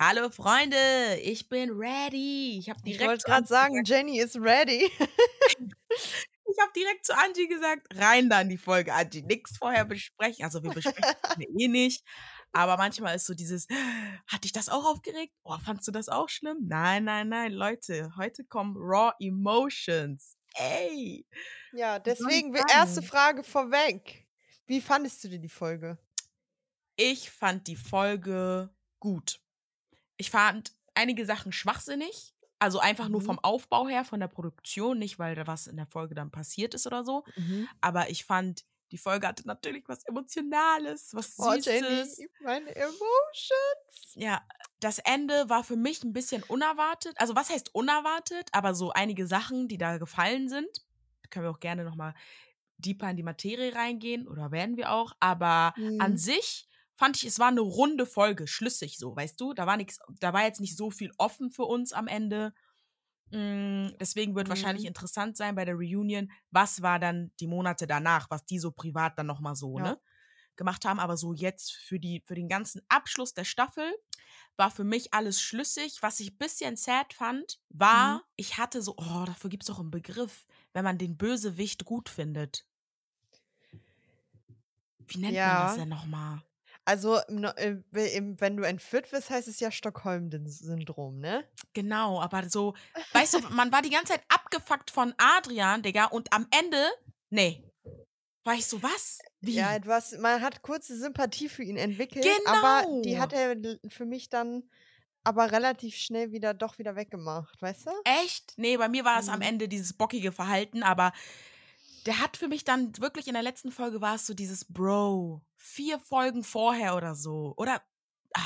Hallo Freunde, ich bin ready. Ich habe Ich direkt wollte zu gerade sagen, gesagt, Jenny ist ready. ich habe direkt zu Angie gesagt, rein da in die Folge, Angie. Nix vorher besprechen. Also wir besprechen eh nicht. Aber manchmal ist so dieses, hat dich das auch aufgeregt? Oh, fandst du das auch schlimm? Nein, nein, nein, Leute, heute kommen Raw Emotions. Ey, Ja, ich deswegen, erste? Frage vorweg. Wie fandest du denn die Folge? Ich fand die Folge gut. Ich fand einige Sachen schwachsinnig. Also einfach nur Mhm. vom Aufbau her, von der Produktion, nicht weil da was in der Folge dann passiert ist oder so. Aber ich fand, die Folge hatte natürlich was Emotionales, was Oh, Jenny, Süßes. meine Emotions. Ja, das Ende war für mich ein bisschen unerwartet. Also was heißt unerwartet? Aber so einige Sachen, die da gefallen sind, können wir auch gerne nochmal deeper in die Materie reingehen oder werden wir auch. Aber an Mhm. sich fand ich, es war eine runde Folge, schlüssig so, weißt du? Da war nichts, da war jetzt nicht so viel offen für uns am Ende. Mm, Deswegen wird wahrscheinlich Mhm. interessant sein bei der Reunion, was war dann die Monate danach, was die so privat dann nochmal so, Ja. ne, gemacht haben. Aber so jetzt für, die, für den ganzen Abschluss der Staffel war für mich alles schlüssig. Was ich ein bisschen sad fand, war, Mhm. ich hatte so, oh, dafür gibt es doch einen Begriff, wenn man den Bösewicht gut findet. Wie nennt man das Ja, denn nochmal? Also äh, wenn du entführt wirst, heißt es ja Stockholm-Syndrom, ne? Genau, aber so, weißt du, man war die ganze Zeit abgefuckt von Adrian, Digga, und am Ende, nee, ich so, was? Ja, Wie? etwas, man hat kurze Sympathie für ihn entwickelt, aber die Genau. hat er l- für mich dann aber relativ schnell wieder doch wieder weggemacht, weißt du? Echt? Nee, bei mir war es am Mhm. Ende dieses bockige Verhalten, aber der hat für mich dann wirklich in der letzten Folge war es so dieses Bro, vier Folgen vorher oder so. Oder, ah,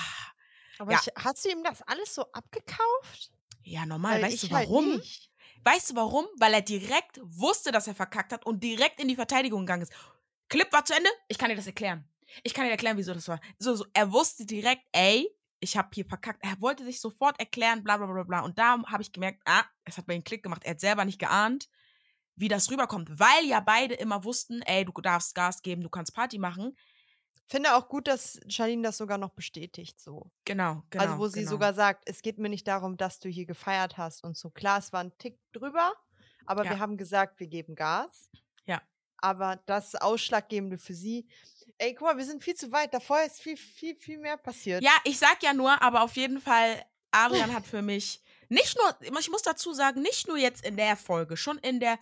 Aber ja, ich, hast du ihm das alles so abgekauft? ja, normal. Weil Weißt du halt warum? nicht. Weißt du warum? Weil er direkt wusste, dass er verkackt hat und direkt in die Verteidigung gegangen ist. Clip war zu Ende. Ich kann dir das erklären. Ich kann dir erklären, wieso das war. So, so, er wusste direkt, ey, ich habe hier verkackt. Er wollte sich sofort erklären, bla bla bla bla. Und da habe ich gemerkt, ah, es hat bei ihm Klick gemacht. Er hat selber nicht geahnt, wie das rüberkommt. Weil ja beide immer wussten, ey, du darfst Gas geben, du kannst Party machen. Finde auch gut, dass Charlene das sogar noch bestätigt, so. Genau, Also, genau, wo sie genau. sogar sagt, es geht mir nicht darum, dass du hier gefeiert hast und so. Klar, es war ein Tick drüber, aber wir Ja, haben gesagt, wir geben Gas. ja. Aber das Ausschlaggebende für sie, ey, guck mal, wir sind viel zu weit. Davor ist viel, viel, viel mehr passiert. Ja, ich sag ja nur, aber auf jeden Fall, Adrian hat für mich nicht nur, ich muss dazu sagen, nicht nur jetzt in der Folge, schon in der,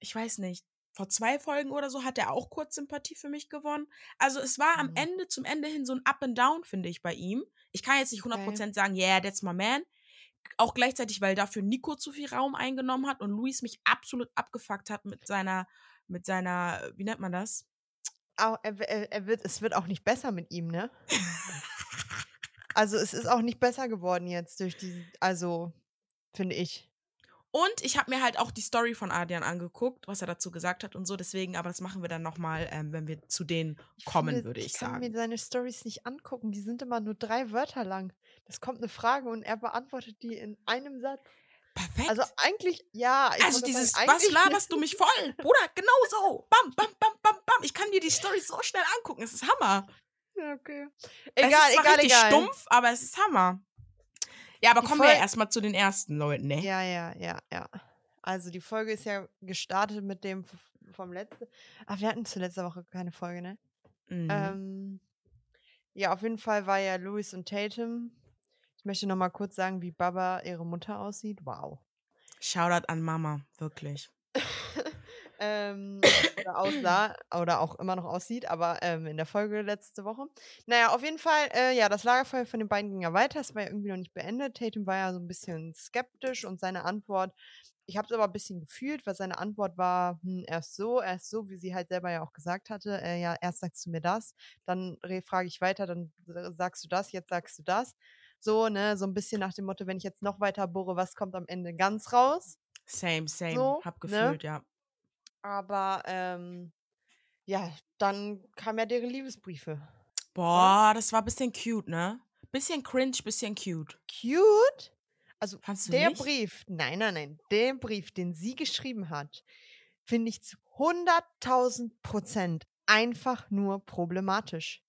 ich weiß nicht, vor zwei Folgen oder so hat er auch kurz Sympathie für mich gewonnen. Also es war am Mhm. Ende, zum Ende hin so ein Up and Down, finde ich, bei ihm. Ich kann jetzt nicht Okay. 100% sagen, yeah, that's my man. Auch gleichzeitig, weil dafür Nico zu viel Raum eingenommen hat und Luis mich absolut abgefuckt hat mit seiner, mit seiner, wie nennt man das? Auch, er, er, er wird, es wird auch nicht besser mit ihm, ne? Also, es ist auch nicht besser geworden jetzt durch diesen, also, finde ich. Und ich habe mir halt auch die Story von Adrian angeguckt, was er dazu gesagt hat und so. Deswegen, aber das machen wir dann nochmal, ähm, wenn wir zu denen Ich kommen, finde, würde ich ich kann mir sagen. seine Stories nicht angucken. Die sind immer nur drei Wörter lang. Es kommt eine Frage und er beantwortet die in einem Satz. Also Perfekt. eigentlich, ja, ich Also dieses, sagen, was laberst du mich voll? Bruder, genau so. Bam, bam, bam, bam, bam. Ich kann dir die Story so schnell angucken. Es ist Hammer. Ja, okay. es Egal, ist zwar egal, richtig egal. stumpf, aber es ist Hammer. Ja, aber Die kommen wir ja Folge. erstmal zu den ersten Leuten, ne? Ja, ja, ja, ja. Also die Folge ist ja gestartet mit dem vom letzten. Ach, wir hatten zu letzter Woche keine Folge, ne? Mhm. Ähm, ja, auf jeden Fall war ja Louis und Tatum. Ich möchte noch mal kurz sagen, wie Baba ihre Mutter aussieht. Wow. Shoutout an Mama, wirklich. Ähm, oder aussah oder auch immer noch aussieht, aber ähm, in der Folge letzte Woche. Naja, auf jeden Fall, äh, ja, das Lagerfeuer von den beiden ging ja weiter. Es war ja irgendwie noch nicht beendet. Tatum war ja so ein bisschen skeptisch und seine Antwort, ich habe es aber ein bisschen gefühlt, weil seine Antwort war, hm, erst so, erst so, wie sie halt selber ja auch gesagt hatte. Äh, ja, erst sagst du mir das, dann frage ich weiter, dann sagst du das, jetzt sagst du das. So, ne, so ein bisschen nach dem Motto, wenn ich jetzt noch weiter bohre, was kommt am Ende ganz raus? Same, same. So, Hab ne? gefühlt, ja. Aber ähm, ja, dann kamen ja deren Liebesbriefe? Boah, das war ein bisschen cute, ne? Bisschen cringe, bisschen cute. Cute? Also der nicht? Brief, nein, nein, nein, der Brief, den sie geschrieben hat, finde ich zu 100.000 Prozent einfach nur problematisch.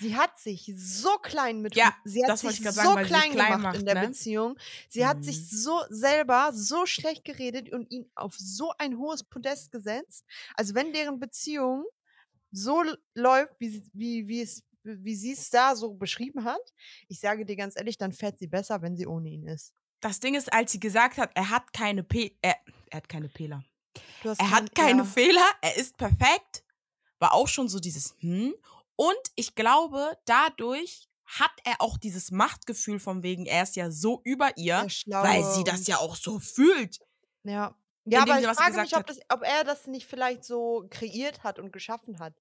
Sie hat sich so klein mit Ja, sie hat sich so sagen, klein klein gemacht macht, in der ne? Beziehung. Sie hat sich Mhm. so selber so schlecht geredet und ihn auf so ein hohes Podest gesetzt. Also wenn deren Beziehung so läuft, wie, sie- wie, wie es wie sie es da so beschrieben hat, ich sage dir ganz ehrlich, dann fährt sie besser, wenn sie ohne ihn ist. Das Ding ist, als sie gesagt hat, er hat keine P er, er hat keine Fehler. Er kein- hat keine ja. Fehler, er ist perfekt. War auch schon so dieses hm. Und ich glaube, dadurch hat er auch dieses Machtgefühl von wegen, er ist ja so über ihr, weil sie das ja auch so fühlt. Ja. Ja, aber ich frage mich, ob, das, ob er das nicht vielleicht so kreiert hat und geschaffen hat.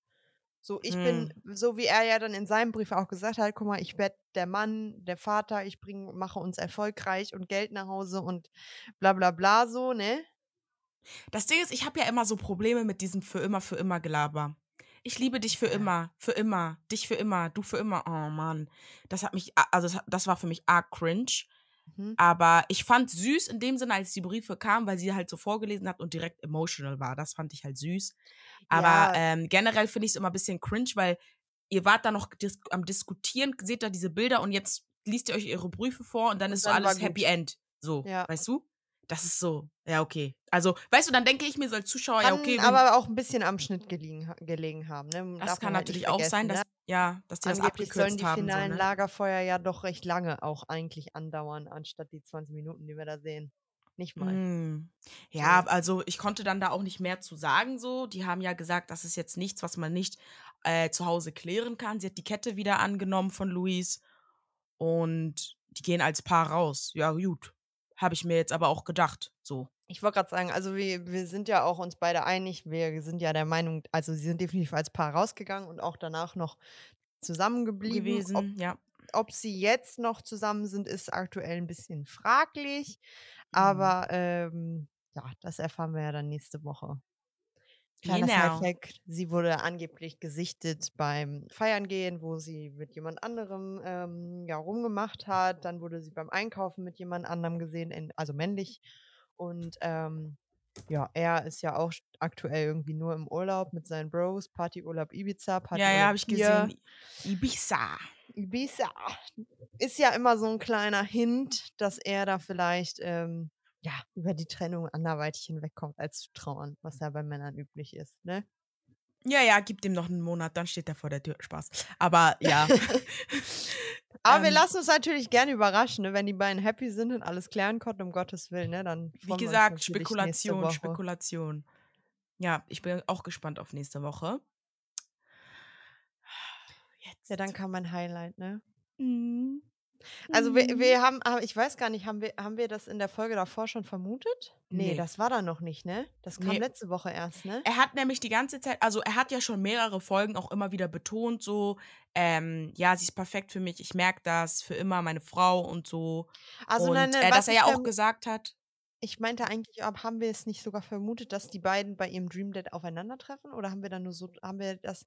So, ich bin, Hm. so wie er ja dann in seinem Brief auch gesagt hat, guck mal, ich werde der Mann, der Vater, ich bring, mache uns erfolgreich und Geld nach Hause und bla bla bla so, ne? Das Ding ist, ich habe ja immer so Probleme mit diesem für immer, für immer Gelaber. Ich liebe dich für immer, für immer, dich für immer, du für immer. Oh Mann, das hat mich, also das, das war für mich arg cringe. Mhm. Aber ich fand süß in dem Sinne, als die Briefe kamen, weil sie halt so vorgelesen hat und direkt emotional war. Das fand ich halt süß. Aber Ja. ähm, generell finde ich es immer ein bisschen cringe, weil ihr wart da noch dis am Diskutieren, seht da diese Bilder und jetzt liest ihr euch ihre Briefe vor und dann ist so dann war alles Happy. End. So, Ja. weißt du? Das ist so, ja, okay. Also, weißt du, dann denke ich mir so als Zuschauer, Kann ja, okay, aber auch ein bisschen am Schnitt gelegen, gelegen haben, ne? das Darf kann halt natürlich auch sein, dass, ne? ja, dass die das Angeblich sollen abgekürzt die haben. finalen so, ne? Lagerfeuer ja doch recht lange auch eigentlich andauern, anstatt die 20 Minuten, die wir da sehen. Nicht mal. Mm. Ja, So. also ich konnte dann da auch nicht mehr zu sagen so. Die haben ja gesagt, das ist jetzt nichts, was man nicht äh, zu Hause klären kann. Sie hat die Kette wieder angenommen von Luis und die gehen als Paar raus. Ja, gut. Habe ich mir jetzt aber auch gedacht. So. Ich wollte gerade sagen, also wir, wir sind ja auch uns beide einig, wir sind ja der Meinung, also sie sind definitiv als Paar rausgegangen und auch danach noch zusammengeblieben. Ob, gewesen, ja. ob sie jetzt noch zusammen sind, ist aktuell ein bisschen fraglich. Mhm. Aber ähm, ja, das erfahren wir ja dann nächste Woche. Kleiner Genau. Side-Fact, sie wurde angeblich gesichtet beim Feiern gehen, wo sie mit jemand anderem ähm, ja, rumgemacht hat. Dann wurde sie beim Einkaufen mit jemand anderem gesehen, in, also männlich. Und ähm, ja, er ist ja auch aktuell irgendwie nur im Urlaub mit seinen Bros. Partyurlaub Ibiza, Partyurlaub Ja, ja, habe ich gesehen. Ibiza. Ibiza ist ja immer so ein kleiner Hint, dass er da vielleicht ähm, ja, über die Trennung anderweitig hinwegkommt, als zu trauern, was ja bei Männern üblich ist, ne? Ja, ja, gib dem noch einen Monat, dann steht er vor der Tür. Spaß. Aber ja. Aber wir Ähm, lassen uns natürlich gerne überraschen, ne? wenn die beiden happy sind und alles klären konnten, um Gottes Willen, ne? Dann Wie wir gesagt, Spekulation. Spekulation. Ja, ich bin auch gespannt auf nächste Woche. Jetzt. Ja, dann kam mein Highlight, ne? Mhm. Also wir, Mhm. wir haben, ich weiß gar nicht, haben wir, haben wir das in der Folge davor schon vermutet? Nee, Nee. das war da noch nicht, ne? Das kam Nee. letzte Woche erst, ne? Er hat nämlich die ganze Zeit, also er hat ja schon mehrere Folgen auch immer wieder betont, so, ähm, ja, sie ist perfekt für mich, ich merke das, für immer meine Frau und so. Also und nein, nein, äh, was dass er ja auch gesagt hat, Ich meinte eigentlich, ab- haben wir es nicht sogar vermutet, dass die beiden bei ihrem Dream Date aufeinandertreffen? Oder haben wir dann nur so, haben wir das,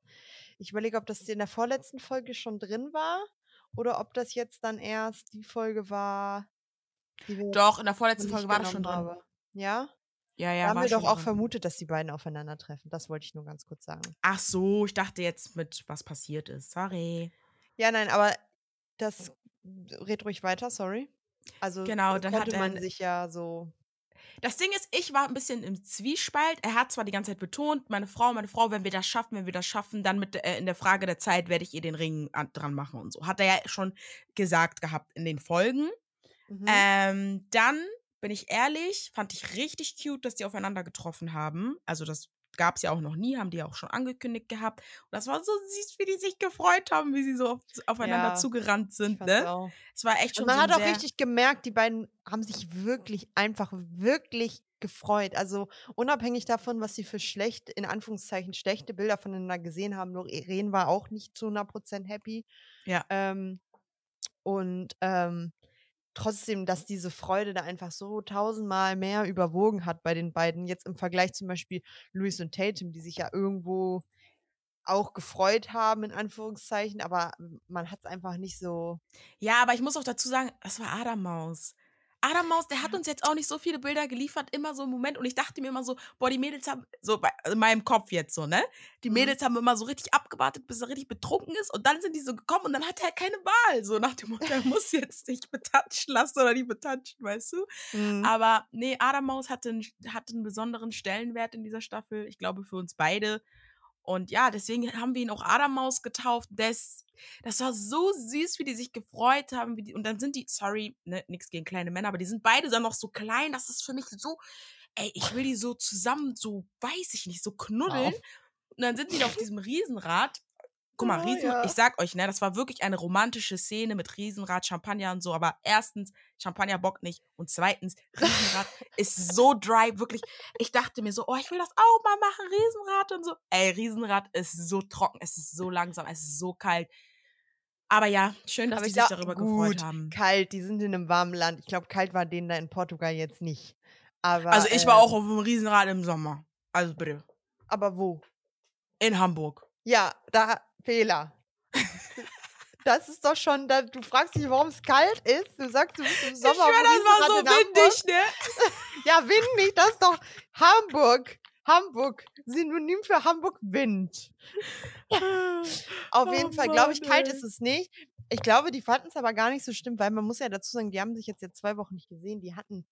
ich überlege, ob das in der vorletzten Folge schon drin war oder ob das jetzt dann erst die Folge war, die wir doch, in der vorletzten Folge war das schon drin. haben. Ja? Ja, Da ja, haben war wir doch auch drin. vermutet, dass die beiden aufeinandertreffen. Das wollte ich nur ganz kurz sagen. Ach so, ich dachte jetzt mit, was passiert ist. Sorry. Ja, nein, aber das red ruhig weiter, sorry. Also Genau, äh, dann konnte hat man sich ja so. Das Ding ist, ich war ein bisschen im Zwiespalt. Er hat zwar die ganze Zeit betont, meine Frau, meine Frau, wenn wir das schaffen, wenn wir das schaffen, dann mit äh, in der Frage der Zeit werde ich ihr den Ring an, dran machen und so. Hat er ja schon gesagt gehabt in den Folgen. Mhm. Ähm, dann bin ich ehrlich, fand ich richtig cute, dass die aufeinander getroffen haben. Also das gab es ja auch noch nie, haben die auch schon angekündigt gehabt. Und das war so süß, wie die sich gefreut haben, wie sie so auf, aufeinander Ja, zugerannt sind. Ne? Es war echt schon Und man so hat auch richtig gemerkt, die beiden haben sich wirklich einfach, wirklich gefreut. Also unabhängig davon, was sie für schlecht, in Anführungszeichen schlechte Bilder voneinander gesehen haben, Lorraine war auch nicht zu 100% happy. Ja. Ähm, und ähm, trotzdem, dass diese Freude da einfach so tausendmal mehr überwogen hat bei den beiden, jetzt im Vergleich zum Beispiel Louis und Tatum, die sich ja irgendwo auch gefreut haben, in Anführungszeichen, aber man hat es einfach nicht so. Ja, aber ich muss auch dazu sagen, das war Adamaus. Adam Maus, der hat uns jetzt auch nicht so viele Bilder geliefert, immer so im Moment. Und ich dachte mir immer so, boah, die Mädels haben, so bei, in meinem Kopf jetzt so, ne? Die Mhm. Mädels haben immer so richtig abgewartet, bis er richtig betrunken ist. Und dann sind die so gekommen und dann hat er keine Wahl. So nach dem Motto, er muss jetzt nicht betatschen lassen oder die betatschen, weißt du? Mhm. Aber nee, Adam Maus hatte, einen- hatte einen besonderen Stellenwert in dieser Staffel. Ich glaube, für uns beide. Und ja, deswegen haben wir ihn auch Adam Maus getauft. Das, das war so süß, wie die sich gefreut haben. Wie die, und dann sind die, sorry, ne, nichts gegen kleine Männer, aber die sind beide dann noch so klein. Das ist für mich so, ey, ich will die so zusammen, so, weiß ich nicht, so knuddeln. Und dann sind die da auf diesem Riesenrad. Guck mal, Oh, Riesen, ja. ich sag euch, ne, das war wirklich eine romantische Szene mit Riesenrad, Champagner und so. Aber erstens, Champagner bockt nicht. Und zweitens, Riesenrad ist so dry, wirklich. Ich dachte mir so, oh, ich will das auch mal machen, Riesenrad und so. Ey, Riesenrad ist so trocken, es ist so langsam, es ist so kalt. Aber ja, schön, dass Aber die sich darüber gut, gefreut haben. Kalt, die sind in einem warmen Land. Ich glaube, kalt war denen da in Portugal jetzt nicht. Aber, Also ich war äh, auch auf dem Riesenrad im Sommer. Also bitte. Aber wo? In Hamburg. Ja, da Fehler. Das ist doch schon, da, du fragst dich, warum es kalt ist. Du sagst, du bist im Sommer. ich schwör, das war so windig, ne? Ja, windig, das ist doch Hamburg. Hamburg. Synonym für Hamburg Wind. Auf Oh jeden Fall, glaube ich, kalt ist es nicht. Ich glaube, die fanden es aber gar nicht so schlimm, weil man muss ja dazu sagen, die haben sich jetzt ja zwei Wochen nicht gesehen. Die hatten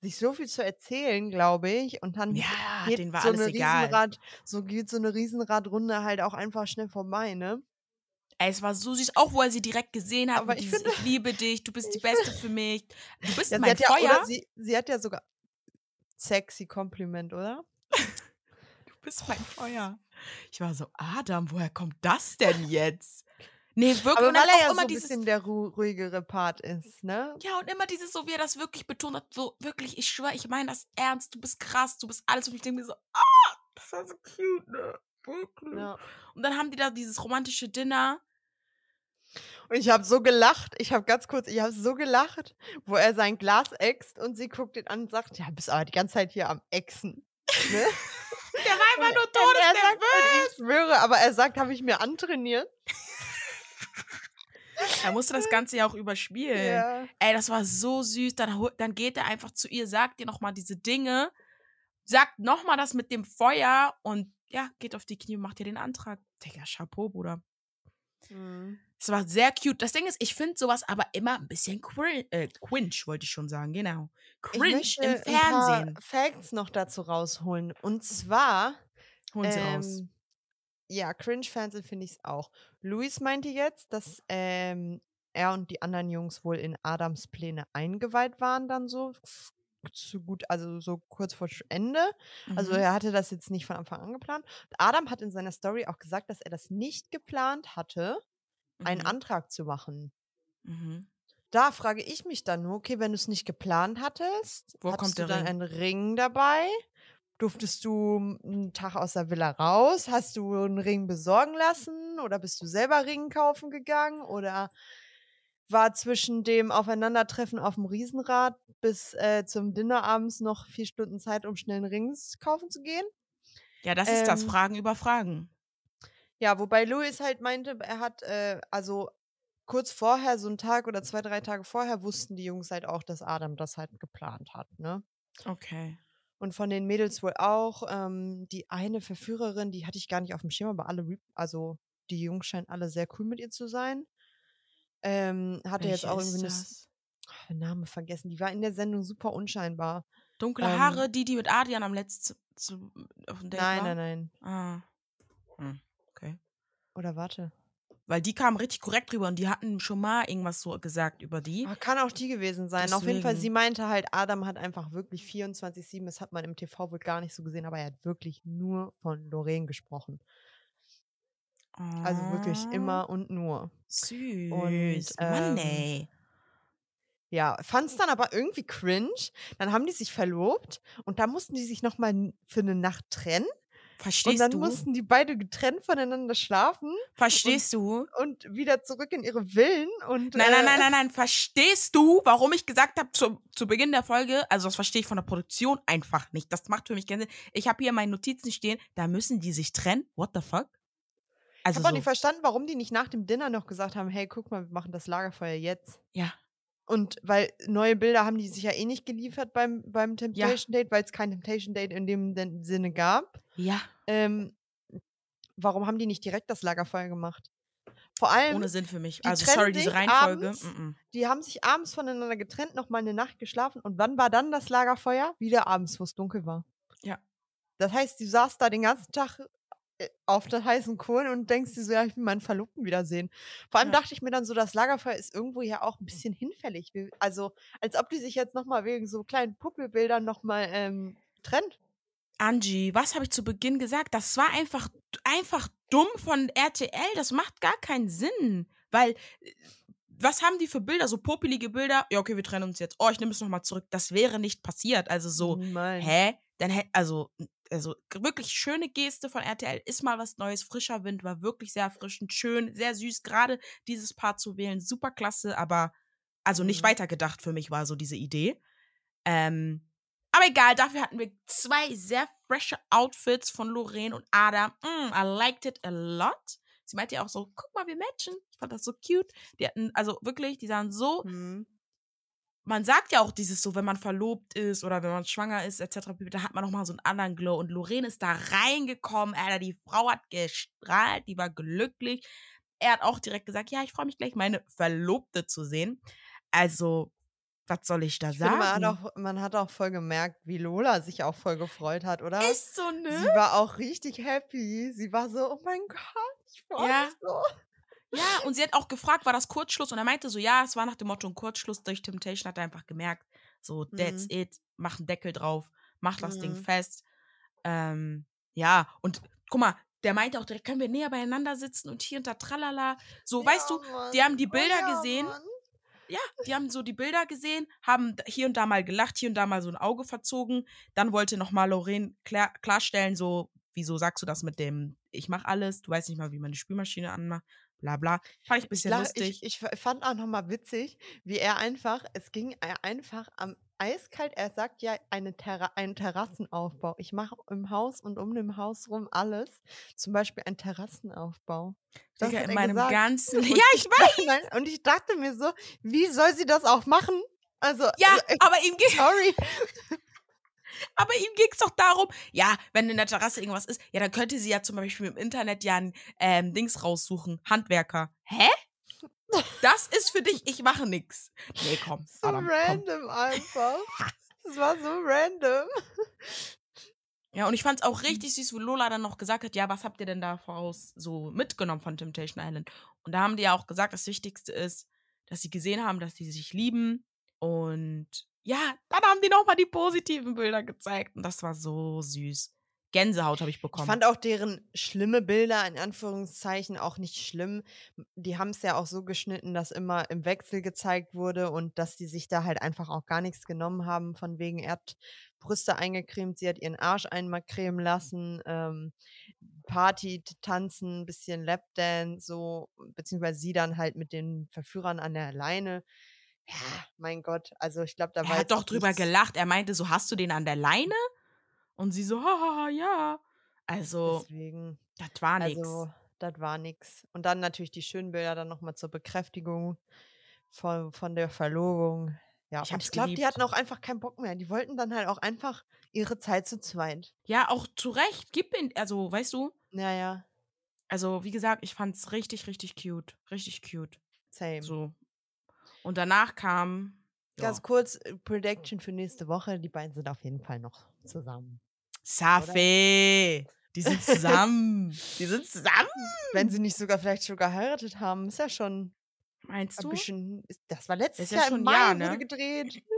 sich so viel zu erzählen, glaube ich. Und dann Ja, geht denen war so alles eine egal. Riesenrad, so geht so eine Riesenradrunde halt auch einfach schnell vorbei, ne? Ey, es war so süß, auch wo er sie direkt gesehen hat. Aber ich dieses, finde- ich liebe dich, du bist die Beste für mich. Du bist Ja, mein ja, Feuer. oder sie, sie hat ja sogar sexy Kompliment, oder? Bist mein Feuer. Ich war so, Adam, woher kommt das denn jetzt? Nee, wirklich. Aber weil er ja so immer ein dieses, bisschen der ru ruhigere Part ist, ne? ja, und immer dieses, so wie er das wirklich betont hat, so wirklich, ich schwöre, ich meine das ernst, du bist krass, du bist alles. Und ich denke mir so, ah, das war so cute, ne? Wirklich. Ja. Und dann haben die da dieses romantische Dinner. Und ich habe so gelacht, ich habe ganz kurz, ich habe so gelacht, wo er sein Glas äxt und sie guckt ihn an und sagt, ja, bist aber die ganze Zeit hier am Ächsen. Ne? Der war einfach nur er todesnervös. ich schwöre, aber er sagt, habe ich mir antrainiert. Er musste das Ganze ja auch überspielen. Ja. Ey, das war so süß. Dann, dann geht er einfach zu ihr, sagt ihr nochmal diese Dinge, sagt nochmal das mit dem Feuer und ja, geht auf die Knie und macht ihr den Antrag. Digga, Chapeau, Bruder. Mhm. Es war sehr cute. Das Ding ist, ich finde sowas aber immer ein bisschen cringe, äh, cringe wollte ich schon sagen, genau. Ich Cringe möchte im ein paar Fernsehen. Facts noch dazu rausholen. Und zwar, Holen sie raus. ähm, ja, Cringe-Fernsehen finde ich es auch. Luis meinte jetzt, dass ähm, er und die anderen Jungs wohl in Adams Pläne eingeweiht waren, dann so zu gut, also so kurz vor Ende. Also Mhm. er hatte das jetzt nicht von Anfang an geplant. Und Adam hat in seiner Story auch gesagt, dass er das nicht geplant hatte, einen Mhm. Antrag zu machen. Mhm. Da frage ich mich dann nur, okay, wenn du es nicht geplant hattest, Wo kommt du dann Ring? einen Ring dabei? Durftest du einen Tag aus der Villa raus? Hast du einen Ring besorgen lassen? Oder bist du selber Ring kaufen gegangen? Oder war zwischen dem Aufeinandertreffen auf dem Riesenrad bis äh, zum Dinner abends noch vier Stunden Zeit, um schnell einen Ring kaufen zu gehen? Ja, das ist das. ähm, Fragen über Fragen. Ja, wobei Louis halt meinte, er hat, äh, also kurz vorher, so einen Tag oder zwei, drei Tage vorher, wussten die Jungs halt auch, dass Adam das halt geplant hat, ne? Okay. Und von den Mädels wohl auch. Ähm, die eine Verführerin, die hatte ich gar nicht auf dem Schirm, aber alle, also die Jungs scheinen alle sehr cool mit ihr zu sein. Ähm, hatte jetzt Welche auch ist irgendwie eine, das? Den Namen vergessen. Die war in der Sendung super unscheinbar. Dunkle ähm, Haare, die, die mit Adrian am letzten zu, auf dem Date nein, war? nein, nein. Ah. Hm. Oder warte. Weil die kamen richtig korrekt rüber und die hatten schon mal irgendwas so gesagt über die. Ah, kann auch die gewesen sein. Auf jeden Fall, Deswegen. sie meinte halt, Adam hat einfach wirklich 24-7, das hat man im TV wohl gar nicht so gesehen, aber er hat wirklich nur von Lorraine gesprochen. Also wirklich Ah, immer und nur. Süß. ähm, Mann, ey. Ja, fand es dann aber irgendwie cringe. Dann haben die sich verlobt und da mussten die sich nochmal für eine Nacht trennen. Und Verstehst dann du? mussten die beide getrennt voneinander schlafen Verstehst du? und wieder zurück in ihre Villen. Und, Nein, nein, äh, nein, nein, nein. Verstehst du, warum ich gesagt habe zu, zu Beginn der Folge, also das verstehe ich von der Produktion einfach nicht. Das macht für mich keinen Sinn. Ich habe hier meine Notizen stehen, da müssen die sich trennen. What the fuck? Ich Also habe auch so, nicht verstanden, warum die nicht nach dem Dinner noch gesagt haben, hey, guck mal, wir machen das Lagerfeuer jetzt. ja. Und weil neue Bilder haben die sich ja eh nicht geliefert beim, beim Temptation Date, weil es kein Temptation Date in dem Sinne gab. Ja. Ähm, warum haben die nicht direkt das Lagerfeuer gemacht? Vor allem, Ohne Sinn für mich. Also, sorry, diese Reihenfolge. abends. mm, mm. die haben sich abends voneinander getrennt, nochmal eine Nacht geschlafen und wann war dann das Lagerfeuer? Wieder abends, wo es dunkel war. Ja. Das heißt, du saßt da den ganzen Tag auf der heißen Kohlen und denkst dir so, ja, ich will meinen Verlobten wiedersehen. Vor allem Ja. dachte ich mir dann so, das Lagerfeuer ist irgendwo ja auch ein bisschen hinfällig. Also, als ob die sich jetzt nochmal wegen so kleinen Puppelbildern nochmal ähm, trennt. Angie, was habe ich zu Beginn gesagt? Das war einfach, einfach dumm von RTL. Das macht gar keinen Sinn. Weil, äh, was haben die für Bilder? So popelige Bilder? Ja, okay, wir trennen uns jetzt. Oh, ich nehme es nochmal zurück. Das wäre nicht passiert. Also so, Niemals. hä? Dann hätte, also, also wirklich schöne Geste von RTL. Ist mal was Neues. Frischer Wind war wirklich sehr erfrischend. Schön, sehr süß. Gerade dieses Paar zu wählen, super klasse. Aber, also nicht Mhm. weitergedacht für mich war so diese Idee. Ähm, aber egal, dafür hatten wir zwei sehr frische Outfits von Lorraine und Adam. Mm, I liked it a lot. Sie meinte ja auch so, guck mal, wir matchen. Ich fand das so cute. Die hatten, also wirklich, die sahen so, Mhm. Man sagt ja auch dieses so, wenn man verlobt ist oder wenn man schwanger ist, etc., da hat man nochmal so einen anderen Glow. Und Lorraine ist da reingekommen, Alter, die Frau hat gestrahlt, die war glücklich. Er hat auch direkt gesagt, ja, ich freue mich gleich, meine Verlobte zu sehen. Also, was soll ich da Ich finde, sagen? man, hat auch, man hat auch voll gemerkt, wie Lola sich auch voll gefreut hat, oder? ist so, ne? Sie war auch richtig happy. Sie war so, oh mein Gott, ich freue Ja. mich so. Ja, und sie hat auch gefragt, war das Kurzschluss? Und er meinte so, ja, es war nach dem Motto ein Kurzschluss. Durch Temptation hat er einfach gemerkt, so, that's Mhm. it, mach einen Deckel drauf, mach das Ding Mhm. fest. Ähm, ja, und guck mal, der meinte auch direkt, können wir näher beieinander sitzen und hier und da tralala. So, weißt du, die haben die Oh Bilder ja, gesehen. Mann. Ja, die haben so die Bilder gesehen, haben hier und da mal gelacht, hier und da mal so ein Auge verzogen. Dann wollte nochmal Lorraine klär, klarstellen, so, wieso sagst du das mit dem, ich mach alles, du weißt nicht mal, wie man die Spülmaschine anmacht, bla bla. Fand ich ein Ich, bisschen lach, lustig. ich, ich fand auch nochmal witzig, wie er einfach, es ging er einfach am eiskalt, er sagt ja eine Terra einen Terrassenaufbau. Ich mache im Haus und um dem Haus rum alles. Zum Beispiel einen Terrassenaufbau. Das Digga, hat in meinem gesagt. ganzen Und Ja, ich weiß. Und ich dachte mir so, wie soll sie das auch machen? Also, Ja, also, aber ihm, ging, sorry. aber ihm ging's doch darum, ja, wenn in der Terrasse irgendwas ist, ja, dann könnte sie ja zum Beispiel im Internet ja ein ähm, Dings raussuchen. Handwerker. Hä? Das ist für dich, ich mache nix. Nee, komm. So Adam, komm. random einfach. Das war so random. Ja, und ich fand's auch richtig süß, wo Lola dann noch gesagt hat, ja, was habt ihr denn da voraus so mitgenommen von Temptation Island? Und da haben die ja auch gesagt, das Wichtigste ist, dass sie gesehen haben, dass sie sich lieben. Und ja, dann haben die nochmal die positiven Bilder gezeigt. Und das war so süß. Gänsehaut habe ich Ich bekommen. fand auch deren schlimme Bilder in Anführungszeichen auch nicht schlimm. Die haben es ja auch so geschnitten, dass immer im Wechsel gezeigt wurde und dass die sich da halt einfach auch gar nichts genommen haben. Von wegen, er hat Brüste eingecremt, sie hat ihren Arsch einmal cremen lassen, ähm, Party, tanzen, bisschen Lapdance, so, beziehungsweise sie dann halt mit den Verführern an der Leine. Ja, mein Gott, also ich glaube, da war er hat doch drüber nichts- gelacht. Er meinte so, hast du den an der Leine? Und sie so, haha, ja. Also, Deswegen. das war nix. Also, das war nix. Und dann natürlich die schönen Bilder dann nochmal zur Bekräftigung von, von der Verlobung. Ja, Ich ich glaube, die hatten auch einfach keinen Bock mehr. Die wollten dann halt auch einfach ihre Zeit zu zweit. Ja, auch zu Recht. Gib ihn, also, weißt du, Ja, ja, also, wie gesagt, ich fand's richtig, richtig cute. Richtig cute. same. So. Und danach kam. Ganz Ja. kurz, äh, Prediction für nächste Woche. Die beiden sind auf jeden Fall noch zusammen. Safi. Die sind zusammen. Die sind zusammen. Wenn sie nicht sogar vielleicht schon geheiratet haben, ist ja schon Meinst ein du? bisschen. Das war letztes Ist ja Jahr schon im Mai, Jahr, wurde ne? gedreht.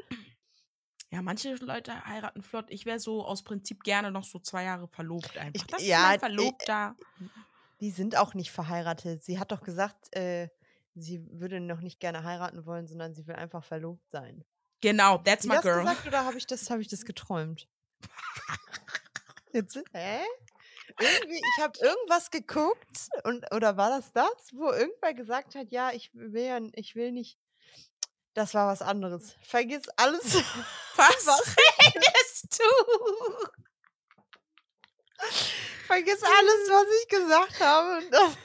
Ja, manche Leute heiraten flott. Ich wäre so aus Prinzip gerne noch so zwei Jahre verlobt einfach. Ich- das ja, ist mein äh, Verlobter. Die sind auch nicht verheiratet. Sie hat doch gesagt, äh, sie würde noch nicht gerne heiraten wollen, sondern sie will einfach verlobt sein. Genau, that's my das girl. gesagt oder habe ich das, habe ich das geträumt? Jetzt, hä? Irgendwie, ich habe irgendwas geguckt und oder war das das, wo irgendwer gesagt hat, ja, ich will ja, ich will nicht. Das war was anderes. Vergiss alles. Was, Was? redest du? Vergiss alles, was ich gesagt habe.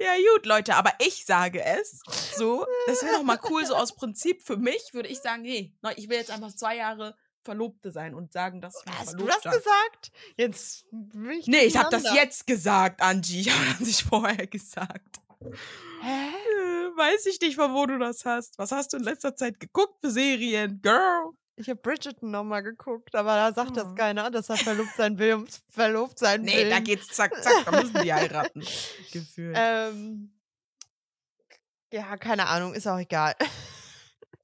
Ja, gut, Leute, aber ich sage es so. Das wäre doch mal cool, so aus Prinzip für mich würde ich sagen, nee, ich will jetzt einfach zwei Jahre Verlobte sein und sagen, dass ich Hast du das gesagt? Jetzt will ich Nee, ich habe das jetzt gesagt, Angie. Ich habe das nicht vorher gesagt. Hä? Äh, weiß ich nicht, von wo du das hast. Was hast du in letzter Zeit geguckt für Serien? Girl. Ich habe Bridgerton nochmal geguckt, aber da sagt oh. das keiner, dass er verlobt sein will, um verlobt sein nee, will. Nee, da geht's zack, zack, da müssen die heiraten. Gefühlt. Ähm, ja, keine Ahnung, ist auch egal.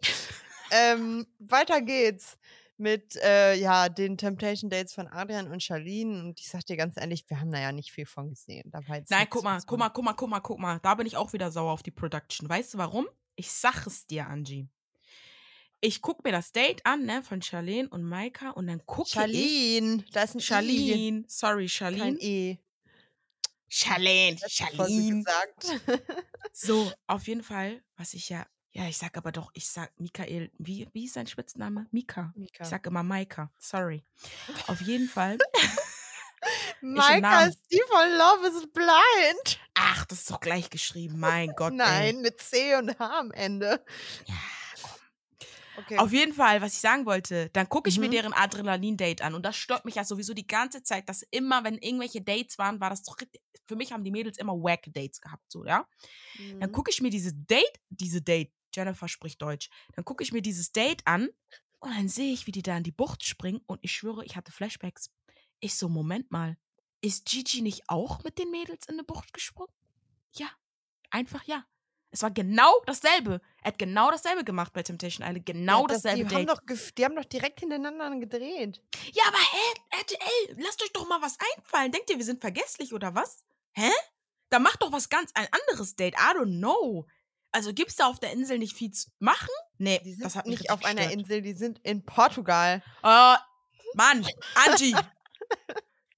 ähm, weiter geht's mit äh, ja, den Temptation Dates von Adrian und Charlene. Und ich sag dir ganz ehrlich, wir haben da ja nicht viel von gesehen. Nein, guck mal, guck mal, guck mal, guck mal, guck mal. Da bin ich auch wieder sauer auf die Production. Weißt du warum? Ich sag es dir, Angie ich gucke mir das Date an, ne, von Charlene und Maika und dann gucke ich. Charlene, da ist ein Charlene, I. sorry, Charlene. Kein E. Charlene, Charlene. So, auf jeden Fall, was ich ja, ja, ich sag aber doch, ich sag Michael, wie, wie ist sein Spitzname? Mika. Mika. Ich sag immer Maika, sorry. Auf jeden Fall. Maika ist die von Love is Blind. Ach, das ist doch gleich geschrieben, mein Gott. Nein, ey. mit C und H am Ende. Ja. Okay. Auf jeden Fall, was ich sagen wollte, dann gucke ich mhm. mir deren Adrenalin-Date an und das stört mich ja sowieso die ganze Zeit, dass immer, wenn irgendwelche Dates waren, war das doch, für mich haben die Mädels immer Wack-Dates gehabt, so, ja. Mhm. Dann gucke ich mir dieses Date, diese Date, Jennifer spricht Deutsch, dann gucke ich mir dieses Date an und dann sehe ich, wie die da in die Bucht springen und ich schwöre, ich hatte Flashbacks. Ich so, Moment mal, ist Gigi nicht auch mit den Mädels in eine Bucht gesprungen? Ja, einfach ja. Es war genau dasselbe. Er hat genau dasselbe gemacht bei Temptation Island. Genau ja, das, dasselbe die Date. Haben doch, die haben doch direkt hintereinander gedreht. Ja, aber hä? RTL, lasst euch doch mal was einfallen. Denkt ihr, wir sind vergesslich oder was? Hä? Da macht doch was ganz ein anderes Date. I don't know. Also gibt es da auf der Insel nicht viel zu machen? Nee, die sind das hat nicht auf gestört. einer Insel, die sind in Portugal. Oh, Mann, Angie.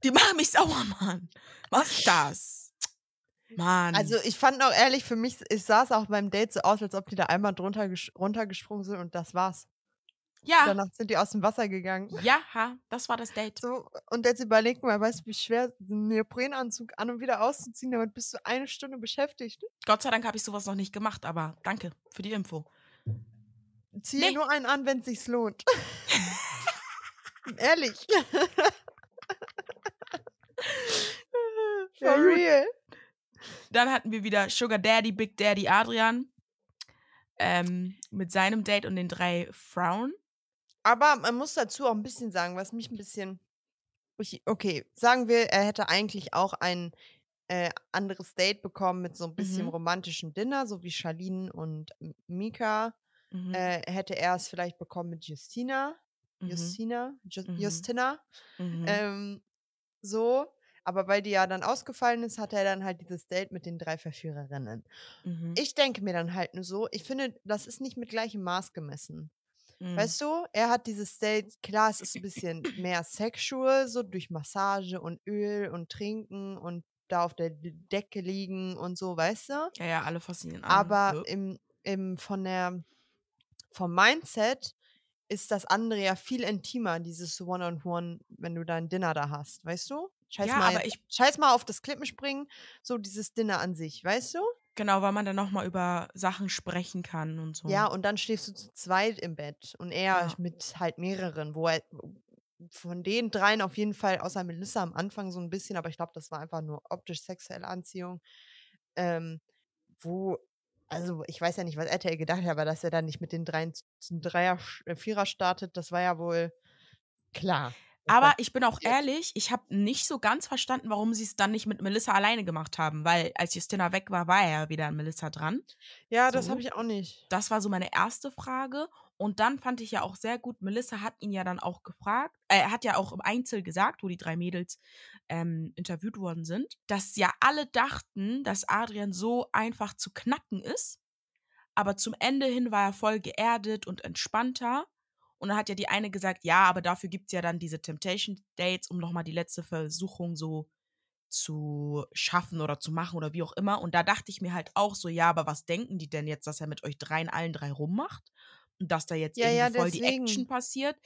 die machen mich sauer, Mann. Was ist das? Mann. Also ich fand auch ehrlich, für mich, es sah es auch beim Date so aus, als ob die da einmal drunter runtergesprungen sind und das war's. Ja. Danach sind die aus dem Wasser gegangen. Ja, das war das Date. So, und jetzt überleg mal, weißt du, wie schwer einen Neoprenanzug an und wieder auszuziehen, damit bist du eine Stunde beschäftigt. Gott sei Dank habe ich sowas noch nicht gemacht, aber danke für die Info. Zieh nee. nur einen an, wenn es sich lohnt. Ehrlich. For real. Dann hatten wir wieder Sugar Daddy, Big Daddy Adrian ähm, mit seinem Date und den drei Frauen. Aber man muss dazu auch ein bisschen sagen, was mich ein bisschen. Okay, sagen wir, er hätte eigentlich auch ein äh, anderes Date bekommen mit so ein bisschen mhm. romantischem Dinner, so wie Charlene und Mika. Mhm. Äh, hätte er es vielleicht bekommen mit Justina. Mhm. Justina? Ju mhm. Justina. Mhm. Ähm, so. Aber weil die ja dann ausgefallen ist, hat er dann halt dieses Date mit den drei Verführerinnen. Mhm. Ich denke mir dann halt nur so, ich finde, das ist nicht mit gleichem Maß gemessen. Mhm. Weißt du, er hat dieses Date, klar, es ist ein bisschen mehr sexual, so durch Massage und Öl und Trinken und da auf der Decke liegen und so, weißt du? Ja, ja, alle faszinieren. Aber ja. im, im, von der, vom Mindset ist das andere ja viel intimer, dieses One-on-One, -on -One, wenn du dein Dinner da hast, weißt du? Scheiß, ja, mal, aber ich, scheiß mal auf das Klippenspringen, so dieses Dinner an sich, weißt du? Genau, weil man dann nochmal über Sachen sprechen kann und so. Ja, und dann stehst du zu zweit im Bett und er ja. mit halt mehreren, wo er von den dreien auf jeden Fall, außer Melissa am Anfang so ein bisschen, aber ich glaube, das war einfach nur optisch sexuelle Anziehung, ähm, wo, also ich weiß ja nicht, was RTL gedacht hat, aber dass er dann nicht mit den dreien zum Dreier, äh, Vierer startet, das war ja wohl klar. Aber ich bin auch ehrlich, ich habe nicht so ganz verstanden, warum sie es dann nicht mit Melissa alleine gemacht haben, weil als Justina weg war, war er ja wieder an Melissa dran. Ja, das habe ich auch nicht. Das war so meine erste Frage. Und dann fand ich ja auch sehr gut, Melissa hat ihn ja dann auch gefragt, äh, er hat ja auch im Einzel gesagt, wo die drei Mädels ähm, interviewt worden sind, dass ja alle dachten, dass Adrian so einfach zu knacken ist. Aber zum Ende hin war er voll geerdet und entspannter. Und dann hat ja die eine gesagt, ja, aber dafür gibt es ja dann diese Temptation Dates, um nochmal die letzte Versuchung so zu schaffen oder zu machen oder wie auch immer. Und da dachte ich mir halt auch so, ja, aber was denken die denn jetzt, dass er mit euch dreien allen drei rummacht? Und dass da jetzt ja, irgendwie ja, voll die Action passiert.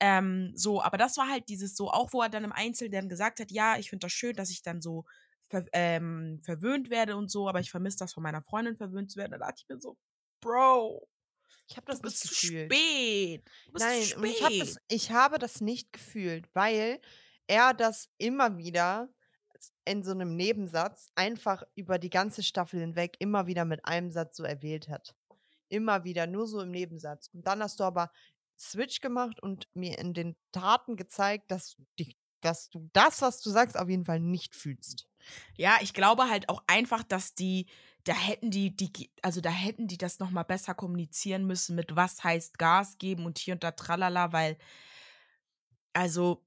Ähm, so, aber das war halt dieses so, auch wo er dann im Einzel dann gesagt hat, ja, ich finde das schön, dass ich dann so ver ähm, verwöhnt werde und so, aber ich vermisse das von meiner Freundin verwöhnt zu werden. Da dachte ich mir so, Bro, Ich habe das du bist nicht zu gefühlt. spät. Du bist Nein, zu und ich, hab das, spät. ich habe das nicht gefühlt, weil er das immer wieder in so einem Nebensatz einfach über die ganze Staffel hinweg immer wieder mit einem Satz so erwählt hat. Immer wieder, nur so im Nebensatz. Und dann hast du aber Switch gemacht und mir in den Taten gezeigt, dass, die, dass du das, was du sagst, auf jeden Fall nicht fühlst. Ja, ich glaube halt auch einfach, dass die, da hätten die, die, also da hätten die das nochmal besser kommunizieren müssen, mit was heißt Gas geben und hier und da tralala, weil, also,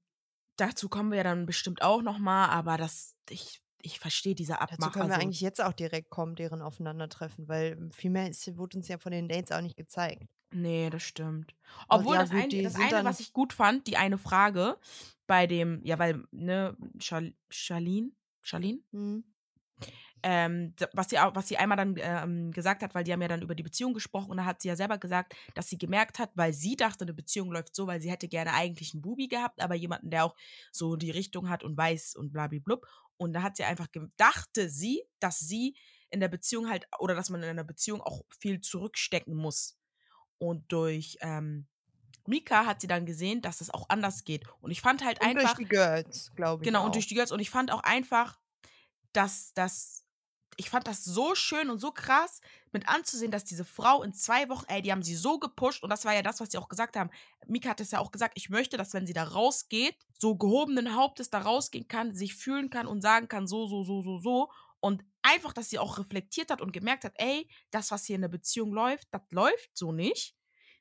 dazu kommen wir ja dann bestimmt auch nochmal, aber das, ich, ich verstehe diese Dazu Abmachung. können wir eigentlich jetzt auch direkt kommen, deren Aufeinandertreffen, weil viel mehr ist, wurde uns ja von den Dates auch nicht gezeigt. Nee, das stimmt. Obwohl ja, das, gut, ein, das eine, was ich gut fand, die eine Frage bei dem, ja, weil, ne, Charlene, Charlene? Hm. Ähm, was, sie, was sie einmal dann ähm, gesagt hat, weil die haben ja dann über die Beziehung gesprochen und da hat sie ja selber gesagt, dass sie gemerkt hat, weil sie dachte, eine Beziehung läuft so, weil sie hätte gerne eigentlich einen Bubi gehabt, aber jemanden, der auch so die Richtung hat und weiß und blablablub. Und da hat sie einfach, ge- dachte sie, dass sie in der Beziehung halt, oder dass man in einer Beziehung auch viel zurückstecken muss. Und durch ähm, Mika hat sie dann gesehen, dass es auch anders geht. Und ich fand halt Und einfach. durch die Girls, glaube ich. Genau, auch. und durch die Girls. Und ich fand auch einfach, dass das. Ich fand das so schön und so krass mit anzusehen, dass diese Frau in zwei Wochen, ey, die haben sie so gepusht und das war ja das, was sie auch gesagt haben. Mika hat es ja auch gesagt, ich möchte, dass wenn sie da rausgeht, so gehobenen Hauptes da rausgehen kann, sich fühlen kann und sagen kann, so, so, so, so, so. Und einfach, dass sie auch reflektiert hat und gemerkt hat, ey, das, was hier in der Beziehung läuft, das läuft so nicht.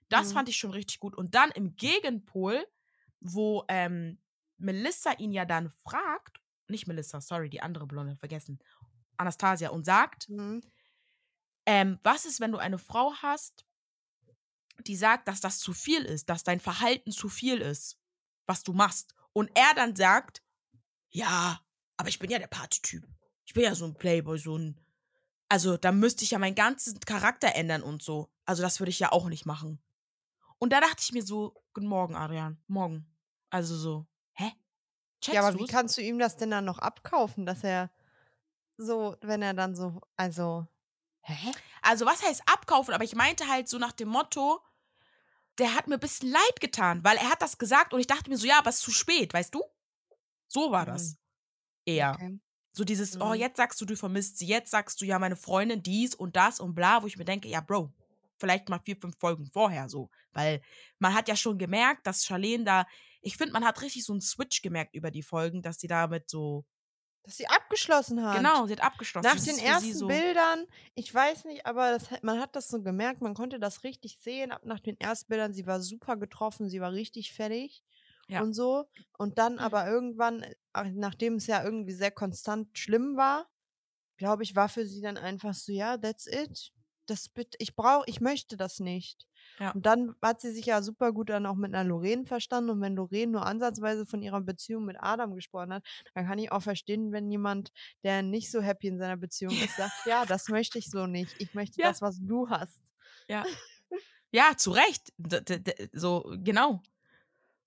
Das Mhm. fand ich schon richtig gut. Und dann im Gegenpol, wo ähm, Melissa ihn ja dann fragt, nicht Melissa, sorry, die andere Blonde, vergessen, Anastasia, und sagt, Mhm. ähm, was ist, wenn du eine Frau hast, die sagt, dass das zu viel ist, dass dein Verhalten zu viel ist, was du machst. Und er dann sagt, ja, aber ich bin ja der Partytyp. Ich bin ja so ein Playboy, so ein. Also, da müsste ich ja meinen ganzen Charakter ändern und so. Also, das würde ich ja auch nicht machen. Und da dachte ich mir so, guten Morgen, Adrian. Morgen. Also so, hä? Ja, aber wie Checkst du's? kannst du ihm das denn dann noch abkaufen, dass er so, wenn er dann so, also, hä? Also, was heißt abkaufen? Aber ich meinte halt so nach dem Motto, der hat mir ein bisschen leid getan, weil er hat das gesagt und ich dachte mir so, ja, aber es ist zu spät, weißt du? So war das. Mhm. Eher. Okay. So dieses, oh, Mhm. jetzt sagst du, du vermisst sie, jetzt sagst du, ja, meine Freundin dies und das und bla, wo ich mir denke, ja, Bro, vielleicht mal vier, fünf Folgen vorher so. Weil man hat ja schon gemerkt, dass Charlene da, ich finde, man hat richtig so einen Switch gemerkt über die Folgen, dass sie damit so, Dass sie abgeschlossen hat. genau, sie hat abgeschlossen. Nach Das den ersten so, Bildern, ich weiß nicht, aber das, man hat das so gemerkt, man konnte das richtig sehen. Ab nach den ersten Bildern, sie war super getroffen, sie war richtig fertig Ja. und so. Und dann aber irgendwann, äh, nachdem es ja irgendwie sehr konstant schlimm war, glaube ich, war für sie dann einfach so, ja, that's it. Das bitte, ich brauche, ich möchte das nicht. Ja. Und dann hat sie sich ja super gut dann auch mit einer Lorraine verstanden. Und wenn Lorraine nur ansatzweise von ihrer Beziehung mit Adam gesprochen hat, dann kann ich auch verstehen, wenn jemand, der nicht so happy in seiner Beziehung ist, sagt, ja, das möchte ich so nicht. Ich möchte Ja. das, was du hast. ja, zu Recht. D so, genau.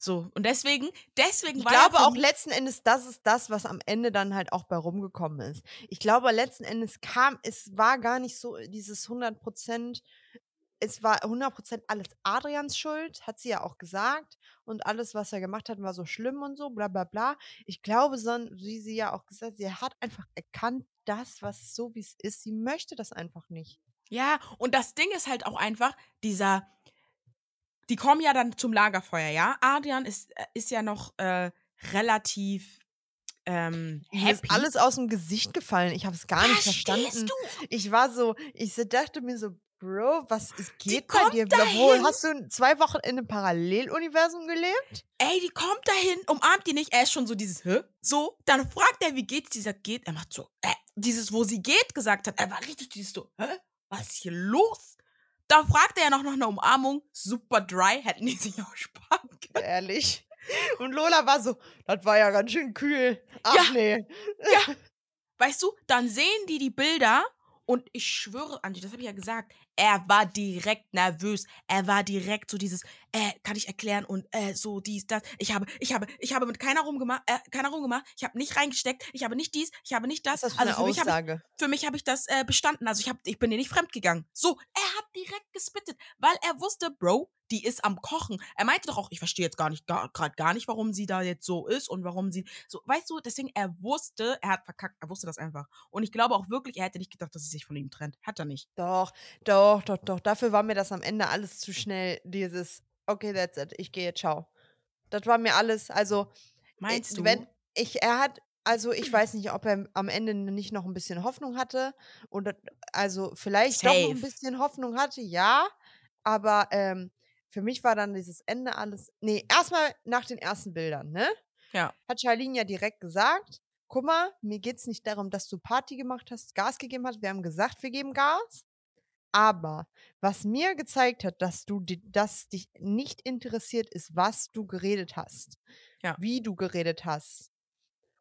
So, und deswegen, deswegen Ich war ja glaube auch letzten Endes, das ist das, was am Ende dann halt auch bei rumgekommen ist. Ich glaube, letzten Endes kam, es war gar nicht so dieses 100 Prozent, es war 100 Prozent alles Adrians Schuld, hat sie ja auch gesagt. Und alles, was er gemacht hat, war so schlimm und so, bla bla bla. Ich glaube, wie sie ja auch gesagt hat, sie hat einfach erkannt, das, was so wie es ist, sie möchte das einfach nicht. Ja, und das Ding ist halt auch einfach, dieser, die kommen ja dann zum Lagerfeuer, ja. Adrian ist, äh, ist ja noch äh, relativ ähm, happy. ist alles aus dem Gesicht gefallen. Ich habe es gar nicht Verstehst verstanden. du? Ich war so, ich dachte mir so, Bro, was ist, geht bei kommt dir? dahin. Wohl, hast du zwei Wochen in einem Paralleluniversum gelebt? Ey, die kommt dahin, umarmt die nicht. Er ist schon so dieses, hä? So, dann fragt er, wie geht's? Die sagt, geht. Er macht so, äh, dieses, wo sie geht, gesagt hat. Er war richtig dieses so, hä? Was ist hier los? Da fragt er ja noch nach einer Umarmung. Super dry, hätten die sich auch sparen können. Ehrlich. Und Lola war so, das war ja ganz schön kühl. Ach Ja. nee. Weißt du, dann sehen die die Bilder und ich schwöre, Angie, das habe ich ja gesagt. Er war direkt nervös. Er war direkt so dieses, äh, kann ich erklären und äh, so dies, das. Ich habe, ich habe, ich habe mit keiner rumgemacht, äh, keiner rumgemacht. Ich habe nicht reingesteckt. Ich habe nicht dies, ich habe nicht das. Das für also eine für mich ich, für mich habe ich das äh, bestanden. Also ich habe, ich bin dir nicht fremd gegangen. So, er hat direkt gespittet, weil er wusste, Bro, die ist am Kochen. Er meinte doch auch, ich verstehe jetzt gar nicht, gerade gar, gar nicht, warum sie da jetzt so ist und warum sie so, weißt du, deswegen, er wusste, er hat verkackt, er wusste das einfach. Und ich glaube auch wirklich, er hätte nicht gedacht, dass sie sich von ihm trennt. Hat er nicht. Doch, doch, doch, doch. Dafür war mir das am Ende alles zu schnell, dieses, okay, that's it, ich gehe, ciao. Das war mir alles, also, Meinst äh, du? wenn ich, er hat, also ich weiß nicht, ob er am Ende nicht noch ein bisschen Hoffnung hatte oder, also vielleicht doch noch ein Safe. bisschen Hoffnung hatte, ja, aber ähm, für mich war dann dieses Ende alles, nee, erstmal nach den ersten Bildern, ne? Ja. Hat Charlene ja direkt gesagt, guck mal, mir geht's nicht darum, dass du Party gemacht hast, Gas gegeben hast, wir haben gesagt, wir geben Gas, aber was mir gezeigt hat, dass du, dass dich nicht interessiert ist, was du geredet hast, Ja. wie du geredet hast.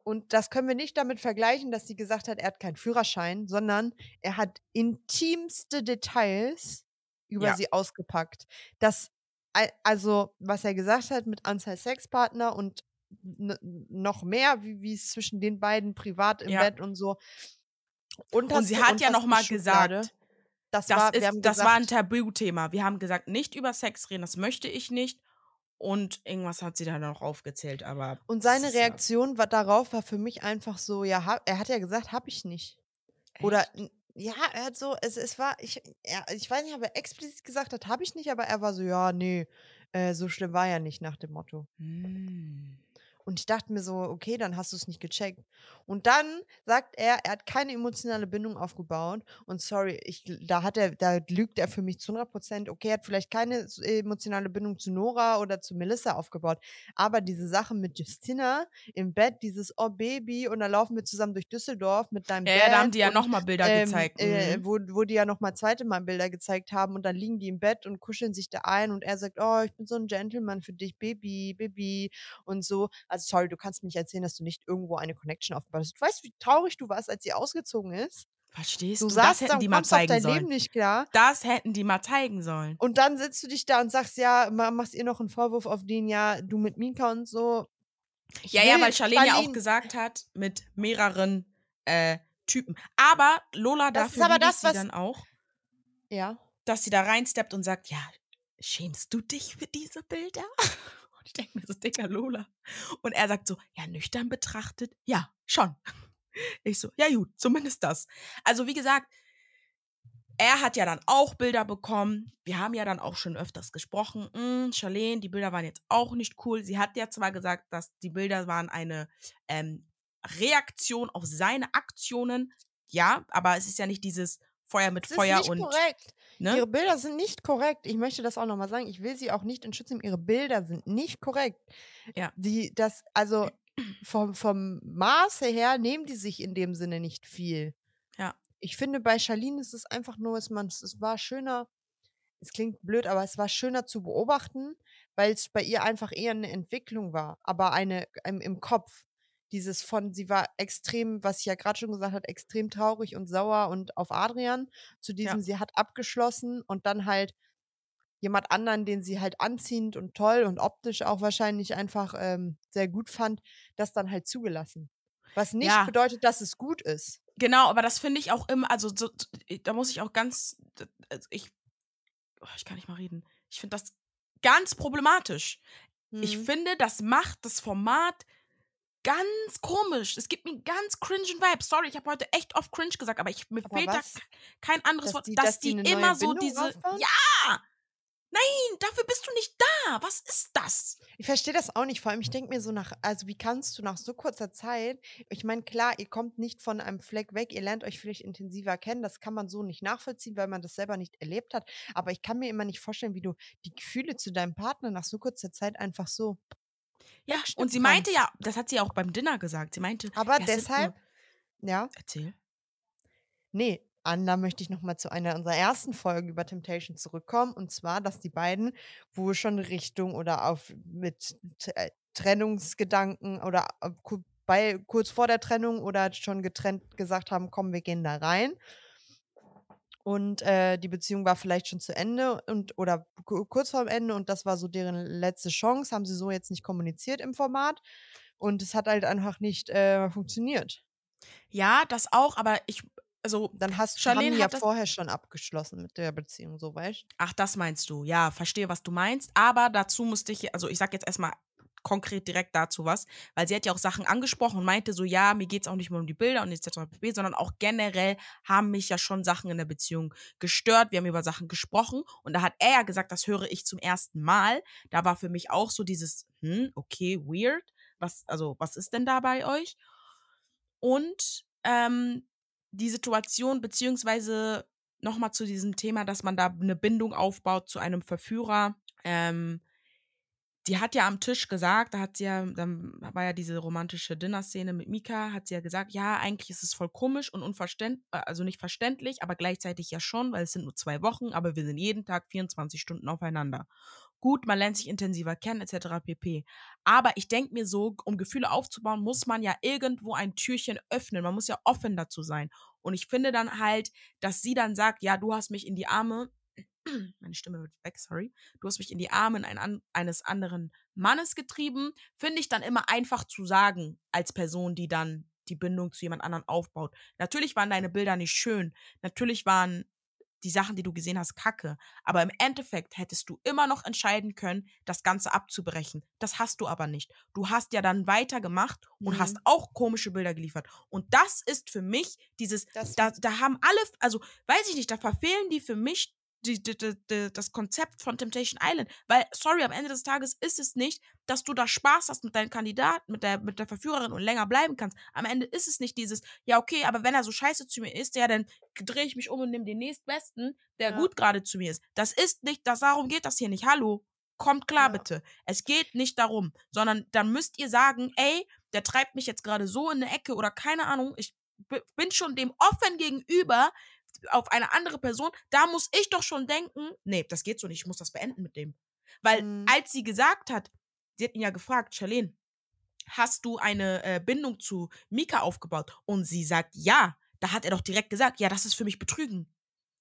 Und das können wir nicht damit vergleichen, dass sie gesagt hat, er hat keinen Führerschein, sondern er hat intimste Details über Ja. sie ausgepackt. Das, al- also, was er gesagt hat mit Anzahl Sexpartner und noch mehr, wie es zwischen den beiden privat im Ja. Bett und so. Und sie Unterste- hat ja unterste noch mal Schublade. gesagt, Das, das, war, ist, wir haben das war ein gesagt, Tabuthema. Wir haben gesagt, nicht über Sex reden, das möchte ich nicht. Und irgendwas hat sie dann noch aufgezählt, aber. Und seine ist ja- Reaktion war, darauf war für mich einfach so, ja, er hat ja gesagt, hab ich nicht. Oder, Echt? n- ja, er hat so, es, es war, ich, er, ich weiß nicht, ob er explizit gesagt hat, hab ich nicht, aber er war so, ja, nee, äh, so schlimm war ja nicht nach dem Motto. Hm. Und ich dachte mir so, okay, dann hast du es nicht gecheckt. Und dann sagt er, er hat keine emotionale Bindung aufgebaut. Und sorry, ich, da hat er, da lügt er für mich zu 100 Prozent. Okay, er hat vielleicht keine s- emotionale Bindung zu Nora oder zu Melissa aufgebaut. Aber diese Sache mit Justina im Bett, dieses Oh Baby, und dann laufen wir zusammen durch Düsseldorf mit deinem Ja, ja, da haben die ja nochmal Bilder ähm, gezeigt. Äh, mhm. wo, wo die ja nochmal zweite Mal Bilder gezeigt haben und dann liegen die im Bett und kuscheln sich da ein und er sagt, oh, ich bin so ein Gentleman für dich, Baby, Baby und so. Also sorry, du kannst mir nicht erzählen, dass du nicht irgendwo eine Connection aufgebaut hast. Du weißt, wie traurig du warst, als sie ausgezogen ist. Verstehst Du du? Das hätten und die mal zeigen dein sollen. Leben nicht klar. Das hätten die mal zeigen sollen. Und dann sitzt du dich da und sagst, ja, ma- machst ihr noch einen Vorwurf auf den, ja, du mit Mika und so. Ich Ja, ja, weil Charlene ja auch gesagt hat, mit mehreren äh, Typen. Aber Lola Das ist dafür aber liebe ich das, sie was- dann auch, Ja. dass sie da reinsteppt und sagt, ja, schämst du dich für diese Bilder? Ich denke mir so, Dicker Lola. Und er sagt so, ja, nüchtern betrachtet, ja, schon. Ich so, ja gut, zumindest das. Also wie gesagt, er hat ja dann auch Bilder bekommen. Wir haben ja dann auch schon öfters gesprochen. Mm, Charlene, die Bilder waren jetzt auch nicht cool. Sie hat ja zwar gesagt, dass die Bilder waren eine ähm, Reaktion auf seine Aktionen. Ja, aber es ist ja nicht dieses Feuer mit Das ist Feuer nicht und. korrekt. Ne? Ihre Bilder sind nicht korrekt. Ich möchte das auch nochmal sagen. Ich will sie auch nicht in Schutz nehmen. Ihre Bilder sind nicht korrekt. Ja. Die, das, also vom, vom Maße her nehmen die sich in dem Sinne nicht viel. Ja. Ich finde, bei Charlene ist es einfach nur, dass man, es war schöner, es klingt blöd, aber es war schöner zu beobachten, weil es bei ihr einfach eher eine Entwicklung war, aber eine im, im Kopf. Dieses von, sie war extrem, was ich ja gerade schon gesagt habe, extrem traurig und sauer und auf Adrian, zu diesem, sie hat abgeschlossen und dann halt jemand anderen, den sie halt anziehend und toll und optisch auch wahrscheinlich einfach ähm, sehr gut fand, das dann halt zugelassen. Was nicht Ja. bedeutet, dass es gut ist. Genau, aber das finde ich auch immer, also so, da muss ich auch ganz, also ich, oh, ich kann nicht mal reden. Ich finde das ganz problematisch. Ich Mhm. finde, das macht das Format ganz komisch. Es gibt mir ganz cringen Vibe. Sorry, ich habe heute echt oft cringe gesagt, aber ich, mir Aber fehlt was? da kein anderes Dass Wort, die- dass, dass die die, immer so diese. aufbauen? Ja! Nein, dafür bist du nicht da. Was ist das? Ich verstehe das auch nicht. Vor allem, ich denke mir so nach, also wie kannst du nach so kurzer Zeit, ich meine, klar, ihr kommt nicht von einem Fleck weg, ihr lernt euch vielleicht intensiver kennen, das kann man so nicht nachvollziehen, weil man das selber nicht erlebt hat. Aber ich kann mir immer nicht vorstellen, wie du die Gefühle zu deinem Partner nach so kurzer Zeit einfach so. Ja, Wegschnippen und sie meinte ja, das hat sie auch beim Dinner gesagt. Sie meinte, Aber ja, deshalb, ja, erzähl. nee, Anna möchte ich nochmal zu einer unserer ersten Folgen über Temptation zurückkommen. Und zwar, dass die beiden wohl schon Richtung oder auf mit äh, Trennungsgedanken oder äh, bei, kurz vor der Trennung oder schon getrennt gesagt haben, komm, wir gehen da rein. Und äh, die Beziehung war vielleicht schon zu Ende und oder ku- kurz vorm Ende und das war so deren letzte Chance. Haben sie so jetzt nicht kommuniziert im Format. Und es hat halt einfach nicht äh, funktioniert. Ja, das auch, aber ich, also, Dann hast Charlene haben ja vorher schon abgeschlossen mit der Beziehung, so weißt ach, das meinst du. Ja, verstehe, was du meinst. Aber dazu musste ich, also ich sag jetzt erstmal konkret direkt dazu was, weil sie hat ja auch Sachen angesprochen und meinte so, ja, mir geht's auch nicht nur um die Bilder und etc. sondern auch generell haben mich ja schon Sachen in der Beziehung gestört. Wir haben über Sachen gesprochen und da hat er ja gesagt, das höre ich zum ersten Mal. Da war für mich auch so dieses, hm, okay, weird. Was, also, was ist denn da bei euch? Und ähm, die Situation, beziehungsweise nochmal zu diesem Thema, dass man da eine Bindung aufbaut zu einem Verführer. Ähm, die hat ja am Tisch gesagt, da hat sie ja, dann war ja diese romantische Dinner-Szene mit Mika, hat sie ja gesagt, ja, eigentlich ist es voll komisch und unverständlich, also nicht verständlich, aber gleichzeitig ja schon, weil es sind nur zwei Wochen, aber wir sind jeden Tag 24 Stunden aufeinander. Gut, man lernt sich intensiver kennen, etc. pp. Aber ich denke mir so, um Gefühle aufzubauen, muss man ja irgendwo ein Türchen öffnen. Man muss ja offen dazu sein. Und ich finde dann halt, dass sie dann sagt, ja, du hast mich in die Arme, meine Stimme wird weg, sorry, du hast mich in die Arme ein, eines anderen Mannes getrieben, finde ich dann immer einfach zu sagen, als Person, die dann die Bindung zu jemand anderem aufbaut. Natürlich waren deine Bilder nicht schön, natürlich waren die Sachen, die du gesehen hast, kacke. Aber im Endeffekt hättest du immer noch entscheiden können, das Ganze abzubrechen. Das hast du aber nicht. Du hast ja dann weitergemacht und Mhm. hast auch komische Bilder geliefert. Und das ist für mich dieses, Das- da, da haben alle, also weiß ich nicht, da verfehlen die für mich die, die, die, das Konzept von Temptation Island. Weil, sorry, am Ende des Tages ist es nicht, dass du da Spaß hast mit deinem Kandidaten, mit der, mit der Verführerin und länger bleiben kannst. Am Ende ist es nicht dieses, ja, okay, aber wenn er so scheiße zu mir ist, ja, dann drehe ich mich um und nehme den nächstbesten, der Ja. gut gerade zu mir ist. Das ist nicht, das, darum geht das hier nicht. Hallo. Kommt klar, Ja. bitte. Es geht nicht darum, sondern dann müsst ihr sagen, ey, der treibt mich jetzt gerade so in eine Ecke oder keine Ahnung, ich bin schon dem offen gegenüber auf eine andere Person, da muss ich doch schon denken, nee, das geht so nicht, ich muss das beenden mit dem. Weil Mhm. als sie gesagt hat, sie hat ihn ja gefragt, Charlene, hast du eine äh, Bindung zu Mika aufgebaut? Und sie sagt ja. Da hat er doch direkt gesagt, ja, das ist für mich Betrügen.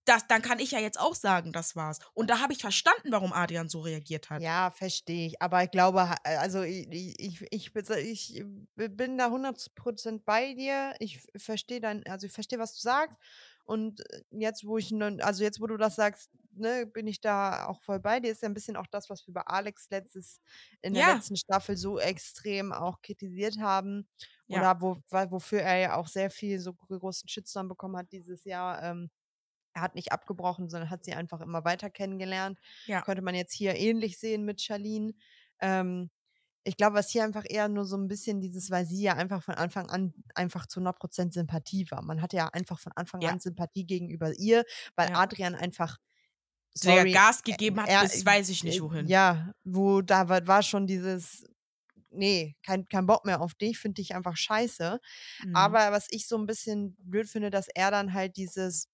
Das, dann kann ich ja jetzt auch sagen, das war's. Und da habe ich verstanden, warum Adrian so reagiert hat. Ja, verstehe ich. Aber ich glaube, ha- also ich, ich, ich, ich bin da 100% bei dir. Ich verstehe dann, also ich verstehe, was du sagst. Und äh, jetzt, wo ich, nun- also jetzt, wo du das sagst, ne, bin ich da auch voll bei dir. Ist ja ein bisschen auch das, was wir bei Alex letztes, in der Ja. letzten Staffel so extrem auch kritisiert haben. Ja. Oder wo, wofür er ja auch sehr viel so großen Shitstorm bekommen hat dieses Jahr. Ähm, er hat nicht abgebrochen, sondern hat sie einfach immer weiter kennengelernt. Ja. Könnte man jetzt hier ähnlich sehen mit Charlene. Ähm, ich glaube, was hier einfach eher nur so ein bisschen dieses, weil sie ja einfach von Anfang an einfach zu 100% Sympathie war. Man hatte ja einfach von Anfang Ja. an Sympathie gegenüber ihr, weil Ja. Adrian einfach sorry, Gas gegeben hat, er- bis weiß ich nicht äh, wohin. Ja, wo da war, war schon dieses, nee, kein, kein Bock mehr auf dich, finde ich einfach scheiße. Mhm. Aber was ich so ein bisschen blöd finde, dass er dann halt dieses,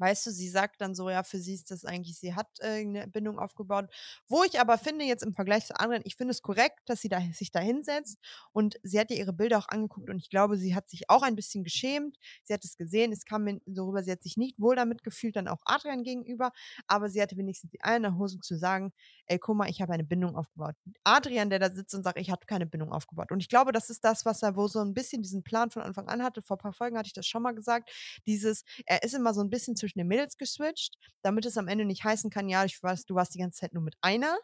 weißt du, sie sagt dann so, ja, für sie ist das eigentlich, sie hat äh, eine Bindung aufgebaut. Wo ich aber finde, jetzt im Vergleich zu anderen, ich finde es korrekt, dass sie da, sich da hinsetzt und sie hat ja ihre Bilder auch angeguckt und ich glaube, sie hat sich auch ein bisschen geschämt. Sie hat es gesehen, es kam mir so rüber, sie hat sich nicht wohl damit gefühlt, dann auch Adrian gegenüber, aber sie hatte wenigstens die der Hose zu sagen, ey, guck mal, ich habe eine Bindung aufgebaut. Adrian, der da sitzt und sagt, ich habe keine Bindung aufgebaut. Und ich glaube, das ist das, was er wo so ein bisschen diesen Plan von Anfang an hatte. Vor ein paar Folgen hatte ich das schon mal gesagt. Dieses, er ist immer so ein bisschen zwischen den Mädels geswitcht, damit es am Ende nicht heißen kann, ja, ich weiß, du warst die ganze Zeit nur mit einer.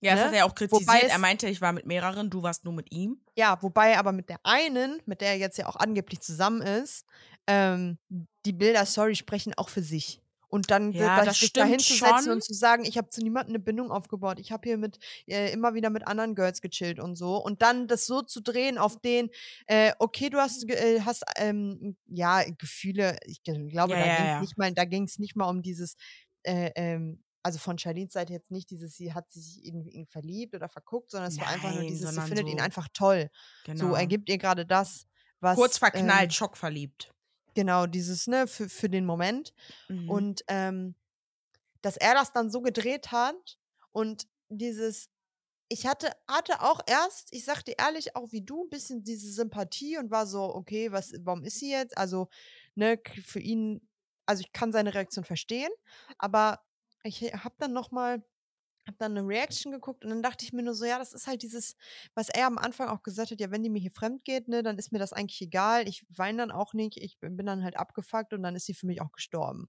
ja, das ne? hat er auch kritisiert. Er meinte, ich war mit mehreren, du warst nur mit ihm. Ja, wobei aber mit der einen, mit der er jetzt ja auch angeblich zusammen ist, ähm, die Bilder, sorry, sprechen auch für sich. Und dann Ja, da- das sich da stimmt hinzusetzen schon. und zu sagen, ich habe zu niemandem eine Bindung aufgebaut. Ich habe hier mit äh, immer wieder mit anderen Girls gechillt und so. Und dann das so zu drehen auf den, äh, okay, du hast, äh, hast ähm, ja, Gefühle, ich glaube, Ja, da ja, ging es ja. nicht mal, da ging es nicht mal um dieses, äh, ähm, also von Charlines Seite jetzt nicht dieses, sie hat sich in ihn verliebt oder verguckt, sondern es war einfach nur Nein, dieses, sie findet ihn so- einfach toll. Genau. So, er gibt ihr gerade das, was. Kurz verknallt, Ähm, schockverliebt. Genau, dieses, ne, für, für den Moment. Mhm. Und ähm, dass er das dann so gedreht hat und dieses, ich hatte, hatte auch erst, ich sag dir ehrlich, auch wie du, ein bisschen diese Sympathie und war so, okay, was, warum ist sie jetzt? Also, ne, für ihn also ich kann seine Reaktion verstehen, aber ich habe dann noch mal habe dann eine Reaction geguckt und dann dachte ich mir nur so, ja, das ist halt dieses, was er am Anfang auch gesagt hat, ja, wenn die mir hier fremd geht, ne, dann ist mir das eigentlich egal. Ich weine dann auch nicht, ich bin dann halt abgefuckt und dann ist sie für mich auch gestorben.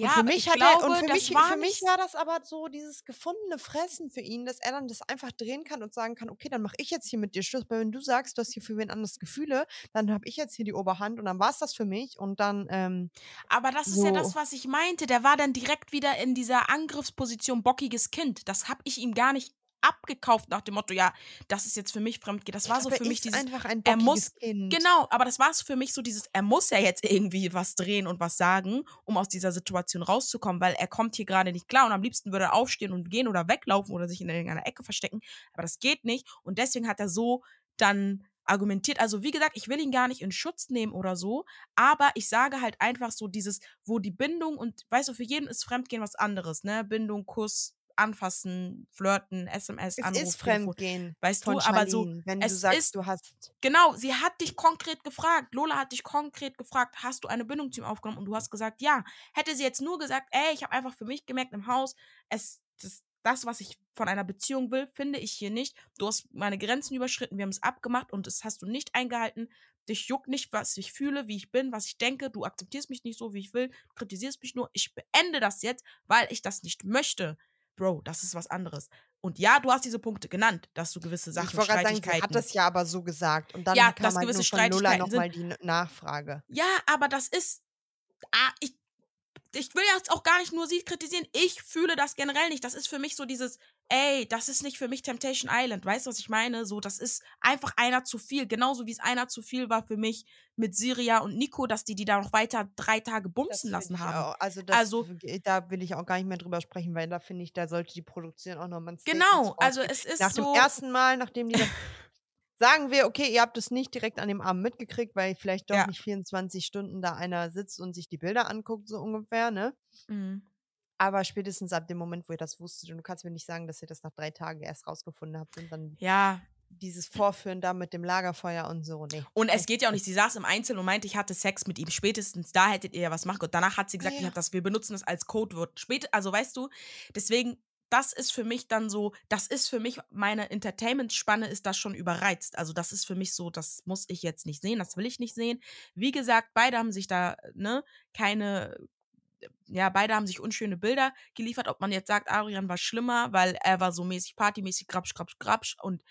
Und Ja, für aber mich ich hat er und glaube, für mich war für mich war das aber so dieses gefundene Fressen für ihn, dass er dann das einfach drehen kann und sagen kann: „Okay, dann mache ich jetzt hier mit dir Schluss, weil wenn du sagst, du hast hier für wen anders Gefühle, dann habe ich jetzt hier die Oberhand und dann war's das für mich.“ Und dann, ähm, Aber das ist ja das, so was ich meinte. Der war dann direkt wieder in dieser Angriffsposition bockiges Kind. Das habe ich ihm gar nicht abgekauft nach dem Motto, ja, das ist jetzt für mich Fremdgehen. Das war so für mich dieses, einfach ein er muss, Kind. genau, aber das war es für mich so dieses, er muss ja jetzt irgendwie was drehen und was sagen, um aus dieser Situation rauszukommen, weil er kommt hier gerade nicht klar und am liebsten würde er aufstehen und gehen oder weglaufen oder sich in irgendeiner Ecke verstecken, aber das geht nicht und deswegen hat er so dann argumentiert. Also wie gesagt, ich will ihn gar nicht in Schutz nehmen oder so, aber ich sage halt einfach so dieses, wo die Bindung und weißt du, für jeden ist Fremdgehen was anderes, ne? Bindung, Kuss, anfassen, flirten, SMS, Es Anruf, ist Telefon. Fremdgehen Weißt du, aber so, Charlene, wenn du es sagst, ist, du hast genau, sie hat dich konkret gefragt, Lola hat dich konkret gefragt, hast du eine Bindung zu ihm aufgenommen? Und du hast gesagt, ja. Hätte sie jetzt nur gesagt, ey, ich habe einfach für mich gemerkt im Haus, es, das, das, was ich von einer Beziehung will, finde ich hier nicht. Du hast meine Grenzen überschritten, wir haben es abgemacht und das hast du nicht eingehalten. Dich juckt nicht, was ich fühle, wie ich bin, was ich denke. Du akzeptierst mich nicht so, wie ich will. Kritisierst mich nur. Ich beende das jetzt, weil ich das nicht möchte. Bro, das ist was anderes. Und ja, du hast diese Punkte genannt, dass du gewisse ich Sachen, wollte gerade sagen, sie hat Streitigkeiten. das ja aber so gesagt und dann Ja, kam dass halt gewisse nur von Lola Streitigkeiten noch sind. mal die Nachfrage. Ja, aber das ist. Ah, ich, ich will jetzt auch gar nicht nur sie kritisieren. Ich fühle das generell nicht. Das ist für mich so dieses, ey, das ist nicht für mich Temptation Island. Weißt du, was ich meine? So, das ist einfach einer zu viel. Genauso wie es einer zu viel war für mich mit Siria und Nico, dass die die da noch weiter drei Tage Das bumsen finde lassen haben. auch. Also das Also, da will ich auch gar nicht mehr drüber sprechen, weil da finde ich, da sollte die Produktion auch noch mal 'n Statement genau. Also, es ist Nach dem so. ersten Mal, nachdem die dann sagen wir, okay, ihr habt es nicht direkt an dem Abend mitgekriegt, weil vielleicht doch Ja. nicht 24 Stunden da einer sitzt und sich die Bilder anguckt, so ungefähr, ne? Mhm. Aber spätestens ab dem Moment, wo ihr das wusstet und du kannst mir nicht sagen, dass ihr das nach 3 Tagen erst rausgefunden habt und dann Ja. dieses Vorführen da mit dem Lagerfeuer und so, ne, Und es geht ja auch nicht. Sie saß im Einzel und meinte, ich hatte Sex mit ihm. Spätestens da hättet ihr ja was machen können. Danach hat sie Ja, gesagt, ich ja. hab das, wir benutzen das als Codewort. Spät, also weißt du, deswegen, das ist für mich dann so, das ist für mich, meine Entertainment-Spanne ist das schon überreizt. Also das ist für mich so, das muss ich jetzt nicht sehen, das will ich nicht sehen. Wie gesagt, beide haben sich da, ne, keine, ja, beide haben sich unschöne Bilder geliefert. Ob man jetzt sagt, Adrian war schlimmer, weil er war so mäßig partymäßig, grapsch, grapsch, grapsch und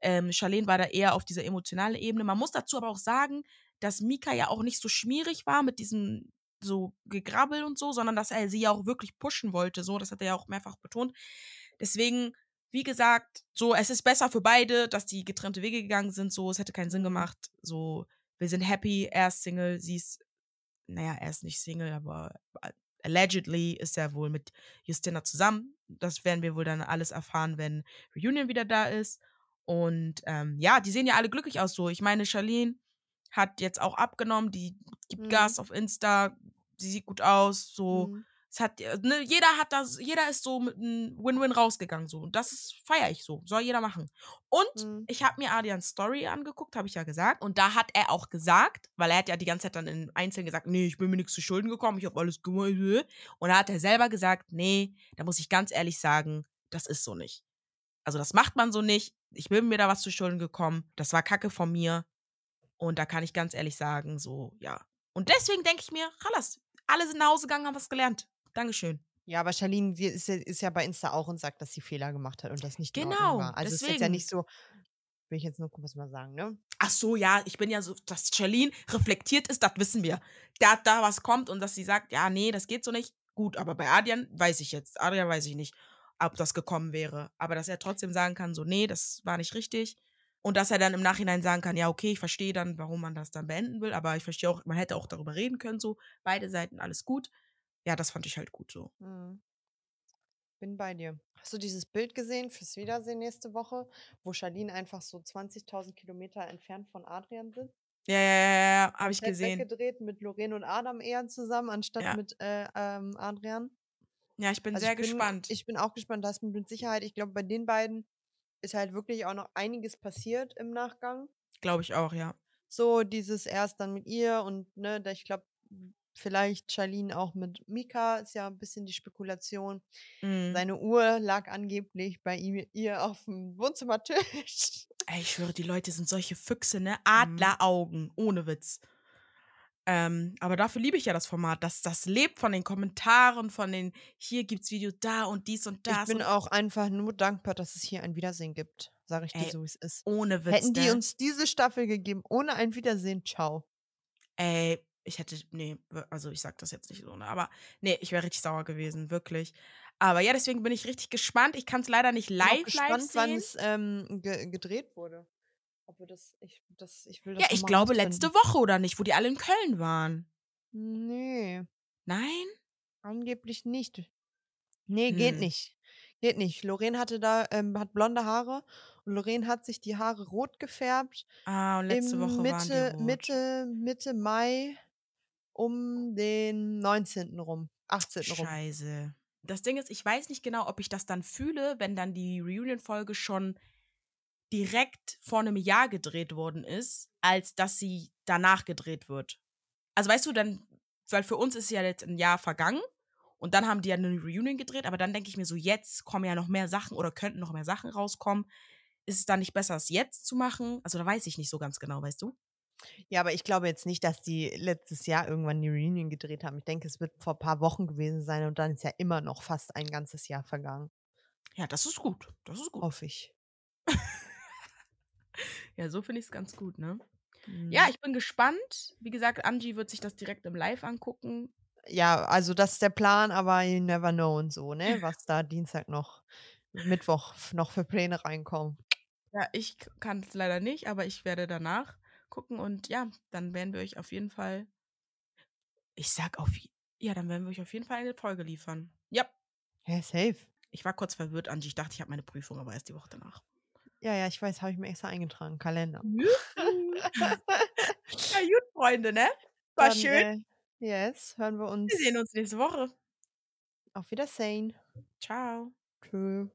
ähm, Charlene war da eher auf dieser emotionalen Ebene. Man muss dazu aber auch sagen, dass Mika ja auch nicht so schmierig war mit diesem so Gegrabbel und so, sondern dass er sie ja auch wirklich pushen wollte. So, das hat er ja auch mehrfach betont. Deswegen, wie gesagt, so, es ist besser für beide, dass die getrennte Wege gegangen sind. So, es hätte keinen Sinn gemacht. So, wir sind happy, er ist Single, sie ist, naja, er ist nicht Single, aber allegedly ist er wohl mit Justina zusammen. Das werden wir wohl dann alles erfahren, wenn Reunion wieder da ist. Und ähm, ja, die sehen ja alle glücklich aus so. Ich meine, Charlene hat jetzt auch abgenommen, die gibt Mhm. Gas auf Insta, sie sieht gut aus, so. Mhm. Es hat, äh, ne, jeder hat das, jeder ist so mit einem Win-Win rausgegangen, so. Und das feiere ich so. Soll jeder machen. Und Mhm. ich habe mir Adrians Story angeguckt, habe ich ja gesagt. Und da hat er auch gesagt, weil er hat ja die ganze Zeit dann in Einzelnen gesagt, nee, ich bin mir nichts zu Schulden gekommen, ich habe alles gemacht. Und da hat er selber gesagt, nee, da muss ich ganz ehrlich sagen, das ist so nicht. Also das macht man so nicht. Ich bin mir da was zu Schulden gekommen. Das war Kacke von mir. Und da kann ich ganz ehrlich sagen, so, ja. Und deswegen denke ich mir, Chalas, alle sind nach Hause gegangen, haben was gelernt. Dankeschön. Ja, aber Charlene ist ja ist ja bei Insta auch und sagt, dass sie Fehler gemacht hat und das nicht Genau, war. Also, es ist jetzt ja deswegen. nicht so will ich jetzt nur kurz mal sagen, ne? Ach so, ja, ich bin ja so, dass Charlene reflektiert ist, das wissen wir. Da, da was kommt und dass sie sagt, ja, nee, das geht so nicht. Gut, aber bei Adrian weiß ich jetzt. Adrian weiß ich nicht, ob das gekommen wäre. Aber dass er trotzdem sagen kann, so, nee, das war nicht richtig. Und dass er dann im Nachhinein sagen kann, ja, okay, ich verstehe dann, warum man das dann beenden will, aber ich verstehe auch, man hätte auch darüber reden können, so, beide Seiten, alles gut. Ja, das fand ich halt gut so. Mhm. Bin bei dir. Hast du dieses Bild gesehen fürs Wiedersehen nächste Woche, wo Charlene einfach so 20.000 Kilometer entfernt von Adrian sitzt? Ja, ja, ja, ja, habe ich gesehen. weggedreht mit Lorraine und Adam eher zusammen, anstatt Ja. mit äh, ähm, Adrian. Ja, ich bin Also sehr ich bin, gespannt. ich bin auch gespannt, da ist mit Sicherheit, ich glaube, bei den beiden ist halt wirklich auch noch einiges passiert im Nachgang. Glaube ich auch, ja. So dieses erst dann mit ihr und ne, da ich glaube, vielleicht Charlene auch mit Mika, ist ja ein bisschen die Spekulation. Mhm. Seine Uhr lag angeblich bei ihm, ihr auf dem Wohnzimmertisch. Ey, ich schwöre, die Leute sind solche Füchse, ne? Mhm. Adleraugen, ohne Witz. Ähm, aber dafür liebe ich ja das Format, dass das lebt von den Kommentaren, von den hier gibt's Video da und dies und das. Ich bin auch einfach nur dankbar, dass es hier ein Wiedersehen gibt. Sage ich dir Ey, so, wie es ist. ohne Witz. Hätten die ne? uns diese Staffel gegeben, ohne ein Wiedersehen, ciao. Ey, ich hätte, nee, also ich sag das jetzt nicht so, ne? Aber nee, ich wäre richtig sauer gewesen, wirklich. Aber ja, deswegen bin ich richtig gespannt. Ich kann es leider nicht Ich bin auch live, live gespannt, wann sehen. es ähm, ge gedreht wurde. Ob wir das, ich, das, ich will das Ja, ich glaube letzte Woche oder nicht, wo die alle in Köln waren. Nee, Nein? angeblich nicht. Nee, geht Hm. nicht. Geht nicht. Lorraine hatte da, ähm, hat blonde Haare und Lorraine hat sich die Haare rot gefärbt. Ah, und letzte Woche waren die Mitte, rot. Mitte, Mitte Mai um den 19. rum. 18. rum. Scheiße. Das Ding ist, ich weiß nicht genau, ob ich das dann fühle, wenn dann die Reunion-Folge schon direkt vor einem Jahr gedreht worden ist, als dass sie danach gedreht wird. Also weißt du, dann, weil für uns ist ja jetzt ein Jahr vergangen und dann haben die ja eine Reunion gedreht, aber dann denke ich mir so, jetzt kommen ja noch mehr Sachen oder könnten noch mehr Sachen rauskommen. Ist es dann nicht besser, es jetzt zu machen? Also da weiß ich nicht so ganz genau, weißt du? Ja, aber ich glaube jetzt nicht, dass die letztes Jahr irgendwann die Reunion gedreht haben. Ich denke, es wird vor ein paar Wochen gewesen sein und dann ist ja immer noch fast ein ganzes Jahr vergangen. Ja, das ist gut. Das ist gut. Hoffe ich. Ja, so finde ich es ganz gut, ne? Mhm. Ja, ich bin gespannt. Wie gesagt, Angie wird sich das direkt im Live angucken. Ja, also das ist der Plan, aber you never know und so, ne? Was da Dienstag noch, Mittwoch noch für Pläne reinkommen. Ja, ich kann es leider nicht, aber ich werde danach gucken und ja, dann werden wir euch auf jeden Fall. Ich sag auf. Ja, dann werden wir euch auf jeden Fall eine Folge liefern. Ja. Ja, safe. Ich war kurz verwirrt, Angie. Ich dachte, ich habe meine Prüfung, aber erst die Woche danach. Ja, ja, ich weiß, habe ich mir extra eingetragen. Kalender. ja, gut, Freunde, ne? War Dann, schön. Äh, yes, hören wir uns. Wir sehen uns nächste Woche. Auf Wiedersehen. Ciao. Tschö.